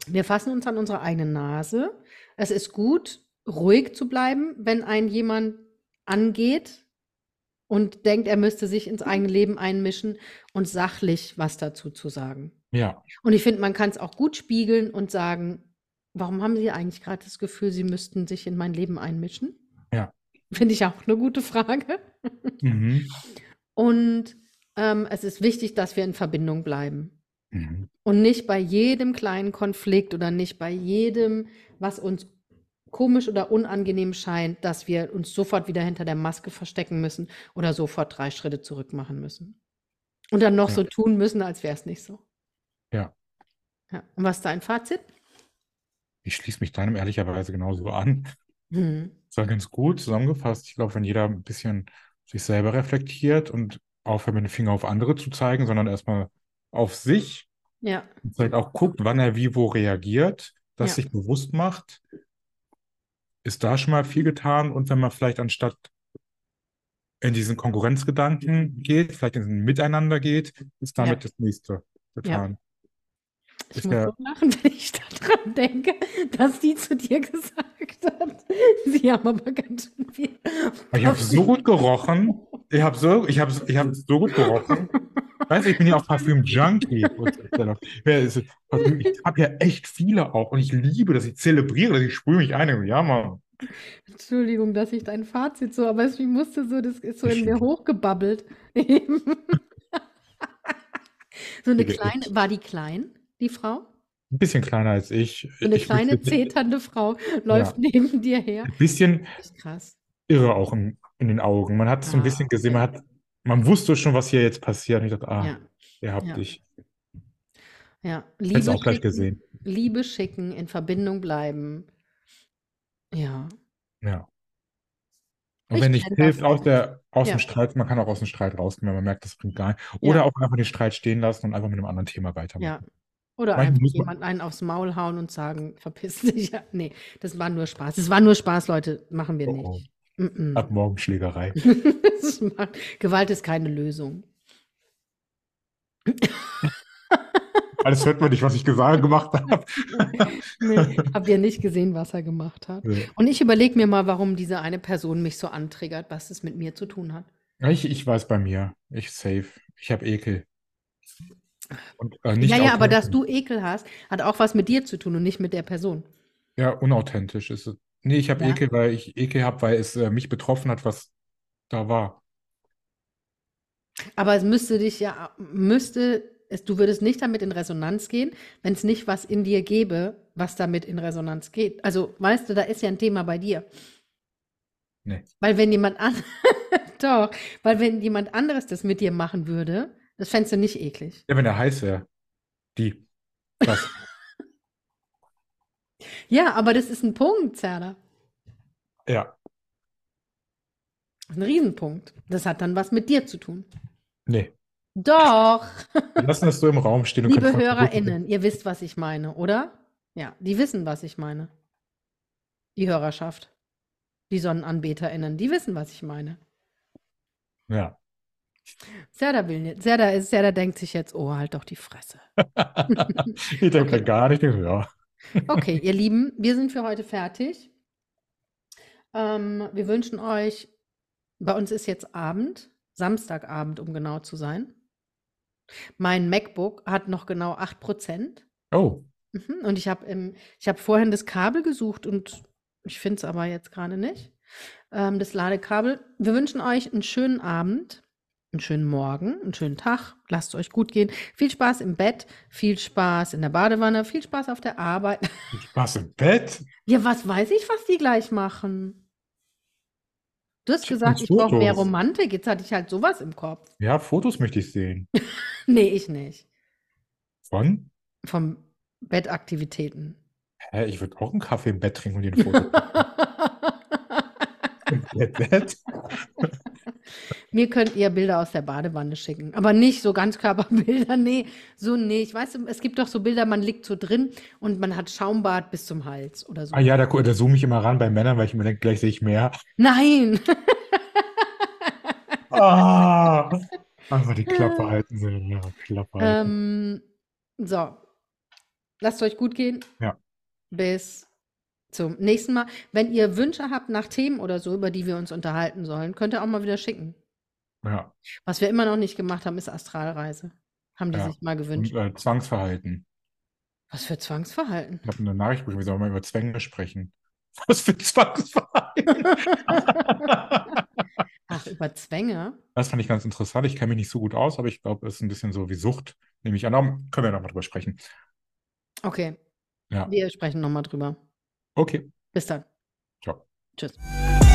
wir fassen uns an unsere eigene Nase. Es ist gut, ruhig zu bleiben, wenn ein jemand angeht und denkt, er müsste sich ins eigene Leben einmischen und sachlich was dazu zu sagen. Ja, Und ich finde, man kann es auch gut spiegeln und sagen, warum haben Sie eigentlich gerade das Gefühl, Sie müssten sich in mein Leben einmischen? ja. Finde ich auch eine gute Frage. Mhm. Und ähm, es ist wichtig, dass wir in Verbindung bleiben. Mhm. Und nicht bei jedem kleinen Konflikt oder nicht bei jedem, was uns komisch oder unangenehm scheint, dass wir uns sofort wieder hinter der Maske verstecken müssen oder sofort drei Schritte zurück machen müssen. Und dann noch Ja. so tun müssen, als wäre es nicht so. Ja. Ja. Und was ist dein Fazit? Ich schließe mich deinem ehrlicherweise genauso an. Hm. Das war ganz gut zusammengefasst. Ich glaube, wenn jeder ein bisschen sich selber reflektiert und aufhört, mit dem Finger auf andere zu zeigen, sondern erstmal auf sich Ja, und vielleicht auch guckt, wann er wie wo reagiert, das Ja. sich bewusst macht, ist da schon mal viel getan. Und wenn man vielleicht anstatt in diesen Konkurrenzgedanken geht, vielleicht in ein Miteinander geht, ist damit das nächste getan. Ich muss der- so lachen, wenn ich daran denke, dass die zu dir gesagt hat. Sie haben aber ganz schön viel. Ich habe so gut gerochen. Ich habe so, ich habe, ich habe so gut gerochen. Weißt du, ich bin ja auch Parfüm-Junkie. Ja, Ich habe ja echt viele auch und ich liebe das. Ich zelebriere das. Ich sprühe mich ein. Ja, Mann. Entschuldigung, dass ich dein Fazit so, aber ich musste so, das ist so in mir hochgebabbelt. So eine kleine, war die klein, die Frau? Ein bisschen kleiner als ich. So eine Ich kleine, zeternde Frau läuft neben dir her. ein bisschen krass. irre auch in, in den Augen. Man hat es so ein Ah, bisschen gesehen. Man hat, man wusste schon, was hier jetzt passiert. Und ich dachte, ah, Ja, ihr habt Ja. dich. ja. Liebe auch gleich schicken, gesehen. Liebe schicken, in Verbindung bleiben. Ja. Ja. Und Ich wenn nicht hilft aus der, aus Ja. dem Streit, man kann auch aus dem Streit rausgehen, wenn man merkt, das bringt gar nicht. Oder Ja. auch einfach den Streit stehen lassen und einfach mit einem anderen Thema weitermachen. Ja. Oder Manchmal einfach jemand einen aufs Maul hauen und sagen, verpiss dich. Ja, nee, das war nur Spaß. Das war nur Spaß, Leute. Machen wir Oh, oh. nicht. Mm-mm. Ab morgen Schlägerei. Gewalt ist keine Lösung. Alles hört man nicht, was ich gesagt gemacht habe. Nee, habt ihr nicht gesehen, was er gemacht hat? Nee. Und ich überlege mir mal, warum diese eine Person mich so antriggert, was es mit mir zu tun hat. Ich, ich weiß bei mir. Ich safe. Ich habe Ekel. Und, äh, ja, ja, aber dass du Ekel hast, hat auch was mit dir zu tun und nicht mit der Person. Ja, unauthentisch ist es. Nee, ich habe Ja. Ekel, weil ich Ekel habe, weil es äh, mich betroffen hat, was da war. Aber es müsste dich ja, müsste, es, du würdest nicht damit in Resonanz gehen, wenn es nicht was in dir gäbe, was damit in Resonanz geht. Also, weißt du, da ist ja ein Thema bei dir. Nee. Weil wenn jemand an doch, weil wenn jemand anderes das mit dir machen würde, das fändest du nicht eklig. Ja, wenn er heiß wäre. Die. Das. Ja, aber das ist ein Punkt, Zerda. ja. Ein Riesenpunkt. Das hat dann was mit dir zu tun. Nee. Doch, Wir lassen das so im Raum stehen und liebe HörerInnen, ihr wisst, was ich meine, oder? Ja, die wissen, was ich meine. Die Hörerschaft. Die SonnenanbeterInnen, die wissen, was ich meine. Ja. Serda will nicht. Serda, ist, Serda denkt sich jetzt, oh, halt doch die Fresse. ich denke gar nicht. Denke, ja. Okay, ihr Lieben, wir sind für heute fertig. Ähm, wir wünschen euch, bei uns ist jetzt Abend, Samstagabend, um genau zu sein. Mein MacBook hat noch genau 8%. Oh. Mhm, Und ich habe ich hab vorhin das Kabel gesucht und ich finde es aber jetzt gerade nicht. ähm, das Ladekabel. Wir wünschen euch einen schönen Abend, einen schönen Morgen, einen schönen Tag. Lasst es euch gut gehen. Viel Spaß im Bett, viel Spaß in der Badewanne, viel Spaß auf der Arbeit. Viel Spaß im Bett? Ja, was weiß ich, was die gleich machen? Du hast Schick gesagt, ich brauche mehr. Romantik. Jetzt hatte ich halt sowas im Kopf. Ja, Fotos möchte ich sehen. Nee, ich nicht. Von? Vom Bettaktivitäten. Hä, ich würde auch einen Kaffee im Bett trinken und dir ein Foto im Bett. Mir könnt ihr Bilder aus der Badewanne schicken, aber nicht so Ganzkörperbilder, nee, so nicht. Weißt du, es gibt doch so Bilder, man liegt so drin und man hat Schaumbad bis zum Hals oder so. Ah ja, da, da zoome ich immer ran bei Männern, weil ich mir denke, gleich sehe ich mehr. Nein! Ah, einfach die Klappe halten. So, ja, Klappe halten. ähm, so, lasst euch gut gehen. Ja. Bis zum nächsten Mal. Wenn ihr Wünsche habt nach Themen oder so, über die wir uns unterhalten sollen, könnt ihr auch mal wieder schicken. Ja, Was wir immer noch nicht gemacht haben, ist Astralreise. Haben die Ja. sich mal und gewünscht. äh, Zwangsverhalten. Was für Zwangsverhalten? Ich habe eine Nachricht bekommen, wir sollen mal über Zwänge sprechen. Was für Zwangsverhalten? Ach, über Zwänge? Das fand ich ganz interessant. Ich kenne mich nicht so gut aus, aber ich glaube, es ist ein bisschen so wie Sucht, nehme ich an. Können wir nochmal drüber sprechen. Okay, Ja, wir sprechen nochmal drüber. Okay. Bis dann. Ciao. Tschüss.